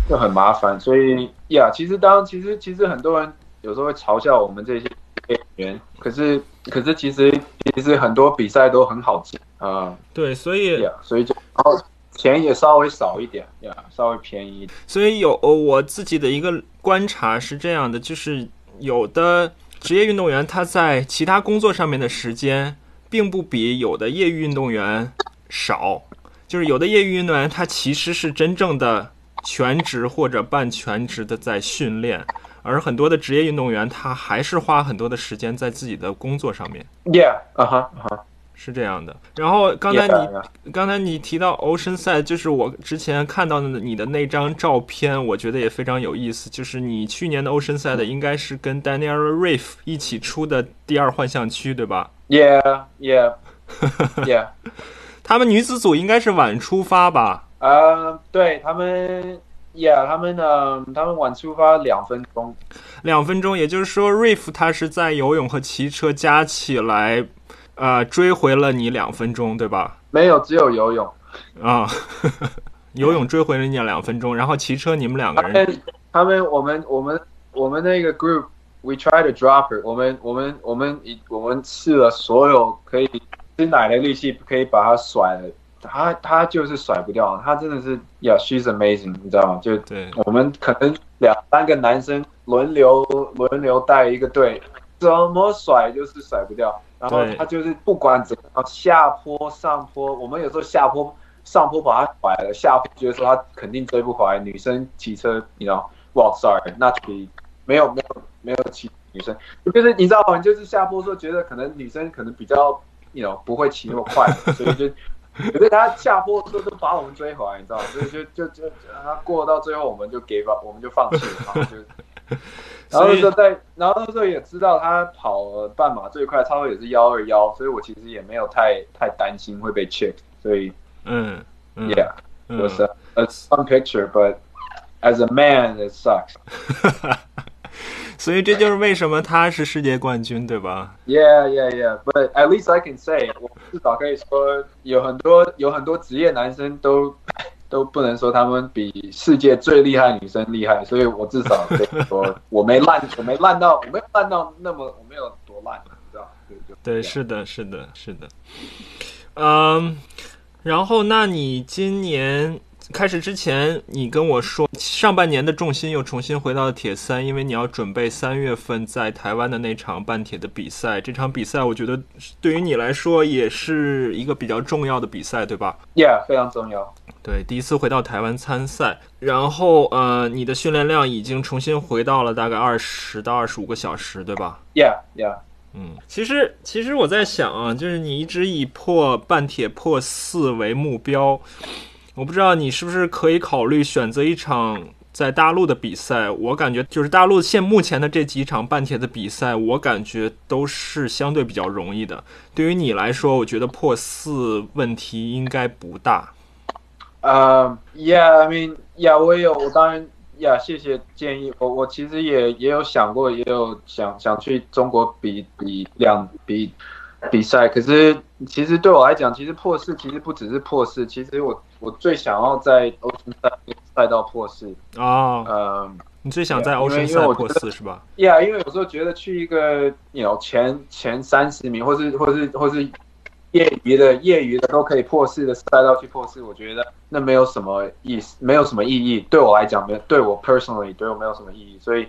就很麻烦。所以呀，其实当其实其实很多人有时候会嘲笑我们这些演员，可是。可是其实其实很多比赛都很好进啊，对，所以所以就然后钱也稍微少一点呀，稍微便宜一点。所以有我自己的一个观察是这样的，就是有的职业运动员他在其他工作上面的时间，并不比有的业余运动员少，就是有的业余运动员他其实是真正的全职或者半全职的在训练。而很多的职业运动员，他还是花很多的时间在自己的工作上面。Yeah，啊哈啊哈，是这样的。然后刚才你刚才你提到 Oceanside，，就是我之前看到的你的那张照片，我觉得也非常有意思。就是你去年的 Oceanside，应该是跟 Daniel Reef 一起出的第二幻象区，对吧？Yeah，Yeah，Yeah。他们女子组应该是晚出发吧？呃，对他们。Yeah，他们呢？他们晚出发两分钟，两分钟，也就是说，Riff 他是在游泳和骑车加起来，呃，追回了你两分钟，对吧？没有，只有游泳啊，游泳追回了你两分钟，然后骑车你们两个人，他们，我们，我们，我们那个 group，we try to drop her，我们，我们，我们，我们试了所有可以吃奶的力气，可以把它甩了。他他就是甩不掉，他真的是，Yeah，she's amazing，你知道吗？就对，我们可能两三个男生轮流轮流带一个队，怎么甩就是甩不掉，然后他就是不管怎么下坡上坡，我们有时候下坡上坡把他甩了，下坡觉得说他肯定追不回来。女生骑车，你知道，well sorry，那比没有没有没有骑女生，就是你知道吗？就是下坡时候觉得可能女生可能比较，你 know 不会骑那么快，所以就。可是他下坡都都把我们追回来，你知道吗？所以就就就他过到最后，我们就给吧，我们就放弃了，然后就，然后那时候在，然后那时候也知道他跑了半马最快，差不多也是幺二幺，所以我其实也没有太太担心会被 check，所以嗯，Yeah，was a a fun picture，but as a man it sucks。所以这就是为什么他是世界冠军，对吧？Yeah, yeah, yeah. But at least I can say，我至少可以说，有很多有很多职业男生都都不能说他们比世界最厉害女生厉害。所以我至少可以说，我没烂，我没烂到，我没有烂到那么，我没有多烂，你知道？对对对，是的，是的，是的。嗯，然后那你今年？开始之前，你跟我说，上半年的重心又重新回到了铁三，因为你要准备三月份在台湾的那场半铁的比赛。这场比赛，我觉得对于你来说也是一个比较重要的比赛，对吧？Yeah，非常重要。对，第一次回到台湾参赛，然后呃，你的训练量已经重新回到了大概二十到二十五个小时，对吧？Yeah，Yeah。嗯，其实其实我在想啊，就是你一直以破半铁破四为目标。我不知道你是不是可以考虑选择一场在大陆的比赛。我感觉就是大陆现目前的这几场半铁的比赛，我感觉都是相对比较容易的。对于你来说，我觉得破四问题应该不大。呃，Yeah，I mean，Yeah，我也有，我当然，Yeah，谢谢建议。我我其实也也有想过，也有想想去中国比比两比。比赛，可是其实对我来讲，其实破四其实不只是破四，其实我我最想要在欧巡赛赛道破四啊，呃，你最想在欧巡赛破四是吧？Yeah，因为有时候觉得去一个有前前三十名，或是或是或是业余的业余的都可以破四的赛道去破四，我觉得那没有什么意思，没有什么意义。对我来讲，没对我 personally 对我没有什么意义，所以，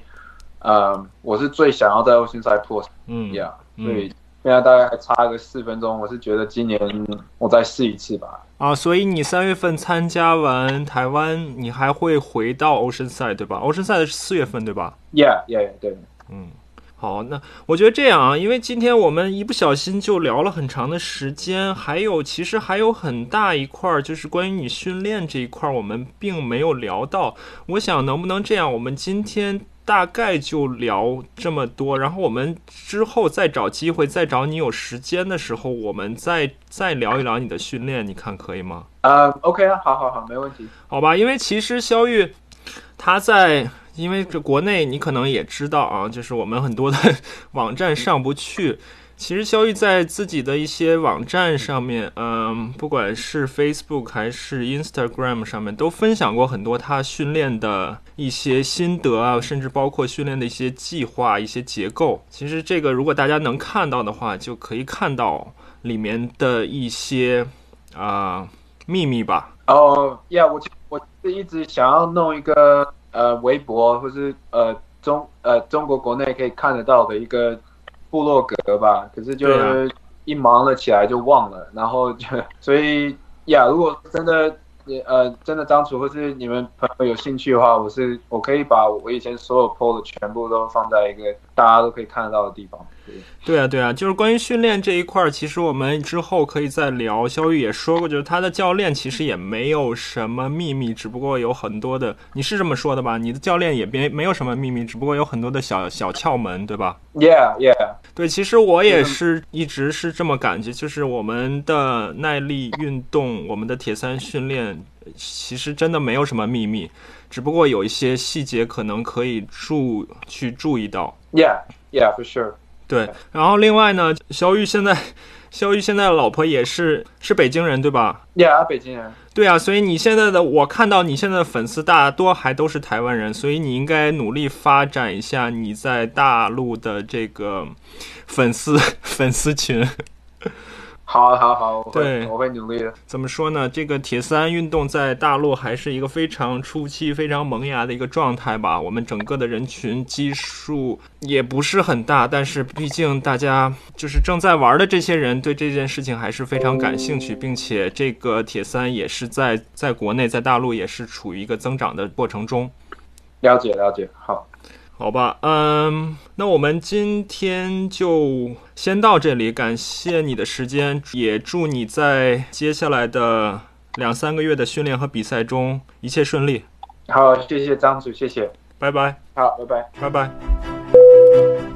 呃，我是最想要在欧巡赛破，嗯，Yeah，所以。现在大概还差个四分钟，我是觉得今年我再试一次吧。啊，所以你三月份参加完台湾，你还会回到欧申赛对吧？欧申赛的是四月份对吧？Yeah，Yeah，对。嗯，好，那我觉得这样啊，因为今天我们一不小心就聊了很长的时间，还有其实还有很大一块儿就是关于你训练这一块儿，我们并没有聊到。我想能不能这样，我们今天。大概就聊这么多，然后我们之后再找机会，再找你有时间的时候，我们再再聊一聊你的训练，你看可以吗？呃，OK 啊，好好好，没问题。好吧，因为其实肖玉他在，因为这国内你可能也知道啊，就是我们很多的 网站上不去。其实肖玉在自己的一些网站上面，嗯，不管是 Facebook 还是 Instagram 上面，都分享过很多他训练的一些心得啊，甚至包括训练的一些计划、一些结构。其实这个如果大家能看到的话，就可以看到里面的一些啊秘密吧。哦，Yeah，我我是一直想要弄一个呃微博，或是呃中呃中国国内可以看得到的一个。部落格吧，可是就是一忙了起来就忘了，然后就 所以呀，如果真的呃真的张楚或是你们朋友有兴趣的话，我是我可以把我以前所有 PO 的全部都放在一个大家都可以看得到的地方。对啊，对啊，就是关于训练这一块儿，其实我们之后可以再聊。肖玉也说过，就是他的教练其实也没有什么秘密，只不过有很多的，你是这么说的吧？你的教练也别没有什么秘密，只不过有很多的小小窍门，对吧？Yeah, yeah。对，其实我也是一直是这么感觉，就是我们的耐力运动，我们的铁三训练，其实真的没有什么秘密，只不过有一些细节可能可以注去注意到。Yeah, yeah, for sure. 对，然后另外呢，肖玉现在，肖玉现在的老婆也是是北京人，对吧？Yeah，北京人。对啊，所以你现在的我看到你现在的粉丝大多还都是台湾人，所以你应该努力发展一下你在大陆的这个粉丝 粉丝群。好，好，好，我会对我会努力的。怎么说呢？这个铁三运动在大陆还是一个非常初期、非常萌芽的一个状态吧。我们整个的人群基数也不是很大，但是毕竟大家就是正在玩的这些人对这件事情还是非常感兴趣，并且这个铁三也是在在国内、在大陆也是处于一个增长的过程中。了解，了解，好，好吧，嗯，那我们今天就先到这里，感谢你的时间，也祝你在接下来的两三个月的训练和比赛中一切顺利，好，谢谢张主，谢谢，拜拜，好，拜拜。拜拜。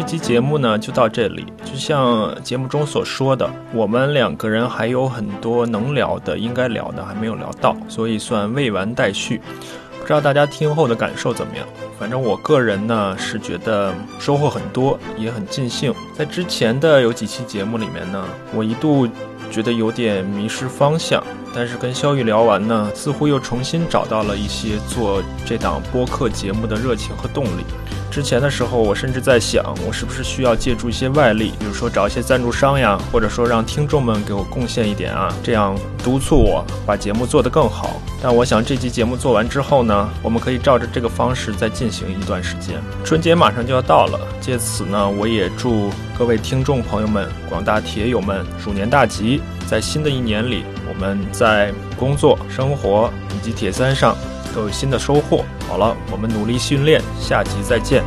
这期节目呢就到这里，就像节目中所说的，我们两个人还有很多能聊的、应该聊的还没有聊到，所以算未完待续。不知道大家听后的感受怎么样？反正我个人呢是觉得收获很多，也很尽兴。在之前的有几期节目里面呢，我一度觉得有点迷失方向，但是跟肖玉聊完呢，似乎又重新找到了一些做这档播客节目的热情和动力。之前的时候，我甚至在想，我是不是需要借助一些外力，比如说找一些赞助商呀，或者说让听众们给我贡献一点啊，这样督促我把节目做得更好。但我想这期节目做完之后呢，我们可以照着这个方式再进行一段时间。春节马上就要到了，借此呢，我也祝各位听众朋友们、广大铁友们鼠年大吉！在新的一年里，我们在工作、生活以及铁三上都有新的收获。好了，我们努力训练，下集再见。